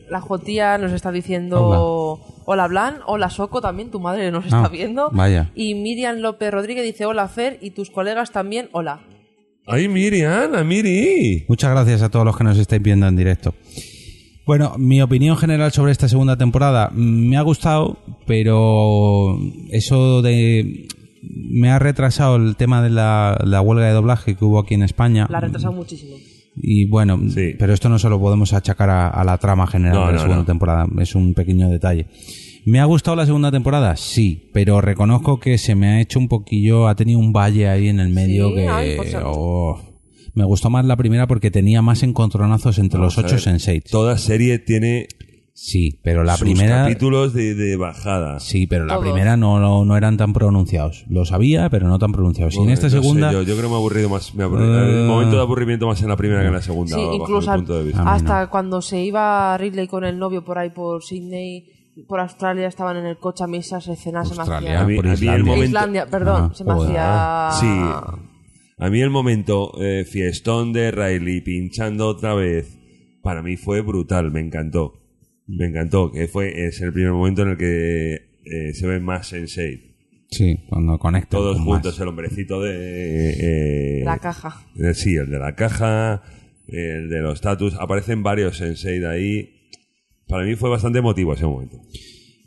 la Jotía nos está diciendo hola Blan, hola Soco también, tu madre nos está Ah, viendo. vaya. Y Miriam López Rodríguez dice hola Fer y tus colegas también hola. ¡Ay, Miriam! ¡A Miri! Muchas gracias a todos los que nos estáis viendo en directo. Bueno, mi opinión general sobre esta segunda temporada mm, me ha gustado, pero eso de me ha retrasado el tema de la, la huelga de doblaje que hubo aquí en España. La ha retrasado muchísimo. Y bueno, Sí. pero esto no se lo podemos achacar a, a la trama general No, de la no, segunda no. temporada, es un pequeño detalle. ¿Me ha gustado la segunda temporada? Sí, pero reconozco que se me ha hecho un poquillo, ha tenido un valle ahí en el medio Sí, que... ay, pues, oh, me gustó más la primera porque tenía más encontronazos entre los Vamos a ocho ver, sensei. Toda serie tiene Sí, pero la sus primera... capítulos de, de bajada. Sí, pero la primera no, no, no eran tan pronunciados. Lo sabía, pero no tan pronunciados. y en Bueno, esta no segunda... yo, yo creo que me ha aburrido más. Me ha aburrido- Eh. el momento de aburrimiento más en la primera que en la segunda, Sí, incluso mi punto de vista. Hasta cuando se iba Ridley con el novio por ahí por Sydney, por Australia, estaban en el coche a mí esas escenas se me Australia, A mí- por a mí el Islandia. momento- Islandia, perdón, Ah, se me hacía... Sí. A mí el momento eh, fiestón de Riley pinchando otra vez, para mí fue brutal, me encantó. Me encantó, que fue es el primer momento en el que eh, se ve más Sensei. Sí, cuando conectan Todos con juntos, más. el hombrecito de... eh, La caja. eh, sí, el de la caja, el de los status. Aparecen varios Sensei de ahí. Para mí fue bastante emotivo ese momento.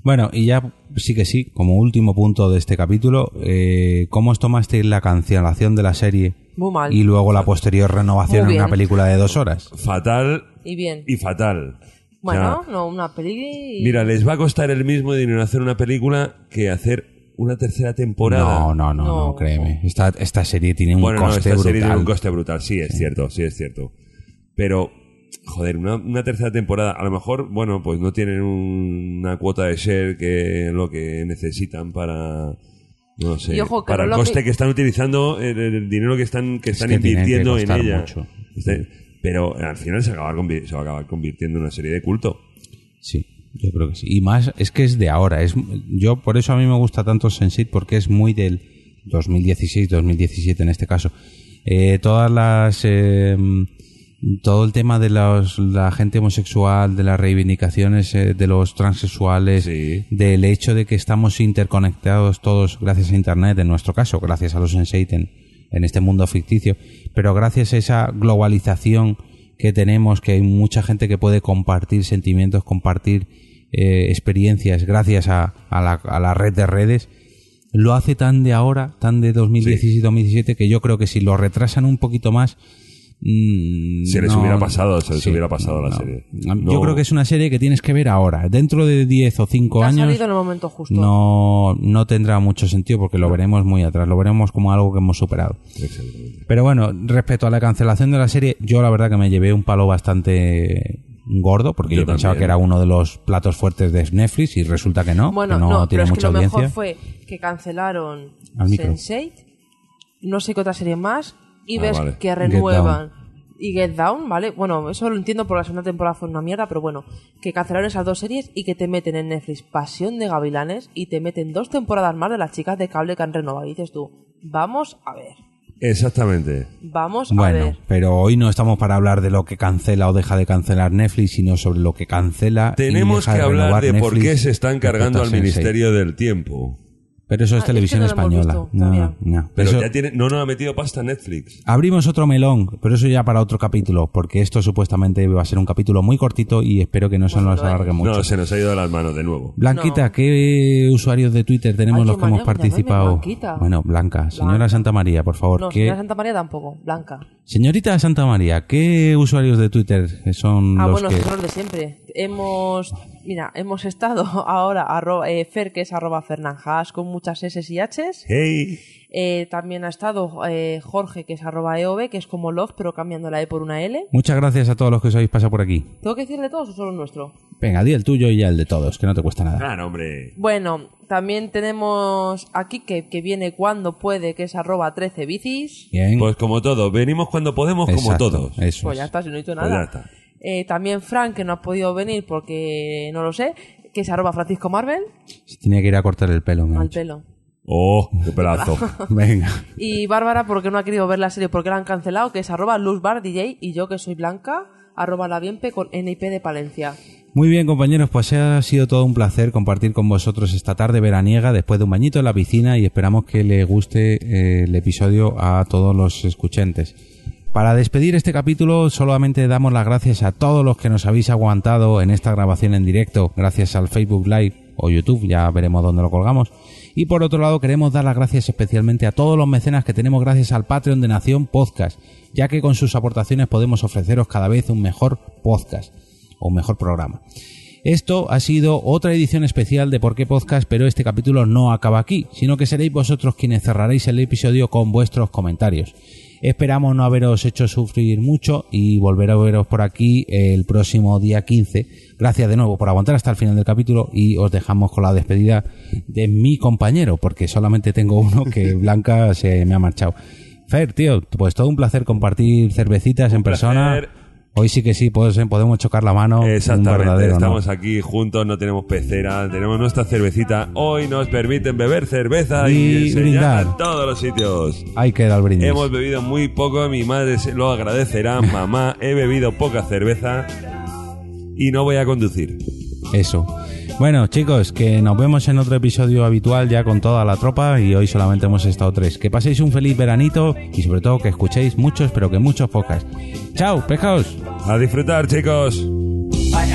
Bueno, y ya sí que sí, como último punto de este capítulo, eh, ¿cómo os tomasteis la cancelación de la serie Muy mal. y luego la posterior renovación en una película de dos horas? Y Fatal bien. y fatal. O Bueno, sea, no, una peli... y- Mira, les va a costar el mismo dinero hacer una película que hacer una tercera temporada. No, no, no, no, No. créeme. Esta, esta serie tiene un bueno, no, coste esta serie brutal. tiene un coste brutal, sí, es cierto, sí es cierto. Pero, joder, una, una tercera temporada, a lo mejor, bueno, pues no tienen un- una cuota de share que lo que necesitan para, no sé, ojo, para el coste que- que... están utilizando, el, el dinero que están, que están que tiene que invirtiendo en ella. mucho. Este- pero al final se, acaba se va a acabar convirtiendo en una serie de culto. Sí, yo creo que sí. Y más, es que es de ahora. Es, yo, por eso a mí me gusta tanto Sense8, porque es muy del 2016, 2017 en este caso. Eh, todas las. eh, todo el tema de los, la gente homosexual, de las reivindicaciones eh, de los transexuales, Sí. del hecho de que estamos interconectados todos gracias a Internet, en nuestro caso, gracias a los Sense8 en, este mundo ficticio, pero gracias a esa globalización que tenemos, que hay mucha gente que puede compartir sentimientos, compartir eh, experiencias gracias a, a la, a la red de redes, lo hace tan de ahora, tan de 2016-2017, que yo creo que si lo retrasan un poquito más... mm, Se les no- hubiera pasado, se les sí, hubiera pasado la no. serie. Yo creo que es una serie que tienes que ver ahora. Dentro de 10 o 5 que ha años salido en el momento justo. no, no tendrá mucho sentido porque lo veremos muy atrás, lo veremos como algo que hemos superado. Pero bueno, respecto a la cancelación de la serie, yo la verdad que me llevé un palo bastante gordo porque yo, Yo pensaba que era uno de los platos fuertes de Netflix y resulta que no, Bueno, que no, no, tiene pero es que mucha lo audiencia. mejor fue que cancelaron Al micro. Sense8, no sé qué otra serie más, y Ah, ves vale. que Get renuevan y Get Down, ¿vale? Bueno, eso lo entiendo porque la segunda temporada fue una mierda, pero bueno, que cancelaron esas dos series y que te meten en Netflix Pasión de Gavilanes y te meten dos temporadas más de las chicas de cable que han renovado. Y dices tú, vamos a ver, Exactamente. vamos a Bueno, ver. pero hoy no estamos para hablar de lo que cancela o deja de cancelar Netflix, sino sobre lo que cancela. y Tenemos deja que hablar renovar de por Netflix qué se están cargando al respecto a Sense8. Ministerio del Tiempo. Pero eso es Ah, televisión es que no española. visto No, no. Pero Eso- ya tiene, no nos ha metido pasta Netflix. Abrimos otro melón, pero eso ya para otro capítulo, porque esto supuestamente va a ser un capítulo muy cortito y espero que no se Pues nos alargue mucho. No, se nos ha ido de las manos de nuevo. Blanquita, No. ¿qué usuarios de Twitter tenemos Ay, los que hemos participado? Blanquita. Bueno, Blanca, señora Blanca. Santa María, por favor. No, ¿qué- señora Santa María tampoco, Blanca. Señorita Santa María, ¿qué usuarios de Twitter son Ah, los bueno, que... son los de siempre. Hemos, mira, hemos estado ahora, arroba, eh, Fer, que es arroba Fernanjas, con muchas S y H. Hey, Eh, también ha estado eh, Jorge, que es arroba EOB, que es como Love, pero cambiando la E por una L. Muchas gracias a todos los que os habéis pasado por aquí. ¿Tengo que decirle todos o solo el nuestro? Venga, di el tuyo y ya el de todos, que no te cuesta nada. claro, hombre. Bueno, también tenemos aquí que, que viene cuando puede, que es arroba 13 bicis. Bien. Pues como todo, venimos cuando podemos, como todos. Eso Pues es. ya está, si no he dicho Pues nada. ya está. Eh, también Frank, que no ha podido venir porque no lo sé, que es arroba Francisco Marvel, Se tenía que ir a cortar el pelo, me al pelo. Oh, qué pedazo. Venga. Y Bárbara, porque no ha querido ver la serie porque la han cancelado, que es arroba luzbar DJ, y yo, que soy Blanca, arroba la bienpe con NIP de Palencia. Muy bien, compañeros, pues ha sido todo un placer compartir con vosotros esta tarde veraniega después de un bañito en la piscina y esperamos que le guste eh, el episodio a todos los escuchantes. Para despedir este capítulo solamente damos las gracias a todos los que nos habéis aguantado en esta grabación en directo gracias al Facebook Live o YouTube, ya veremos dónde lo colgamos. Y por otro lado queremos dar las gracias especialmente a todos los mecenas que tenemos gracias al Patreon de Nación Podcast, ya que con sus aportaciones podemos ofreceros cada vez un mejor podcast o un mejor programa. Esto ha sido otra edición especial de Por qué Podcast, pero este capítulo no acaba aquí, sino que seréis vosotros quienes cerraréis el episodio con vuestros comentarios. Esperamos no haberos hecho sufrir mucho y volver a veros por aquí el próximo día 15. Gracias de nuevo por aguantar hasta el final del capítulo y os dejamos con la despedida de mi compañero, porque solamente tengo uno que Blanca se me ha marchado. Fer, tío, pues todo un placer compartir cervecitas en persona. Hoy sí que sí, pues, podemos chocar la mano. Exactamente, estamos aquí juntos, no tenemos pecera, tenemos nuestra cervecita. Hoy nos permiten beber cerveza y, Y enseñar brindar. todos los sitios. Ahí queda el brindis. Hemos bebido muy poco, mi madre se lo agradecerá. Mamá, he bebido poca cerveza y no voy a conducir. Eso. Bueno, chicos, que nos vemos en otro episodio habitual ya con toda la tropa y hoy solamente hemos estado tres. Que paséis un feliz veranito y sobre todo que escuchéis muchos, pero que muchos podcasts. ¡Chao, pescados! A disfrutar, chicos. I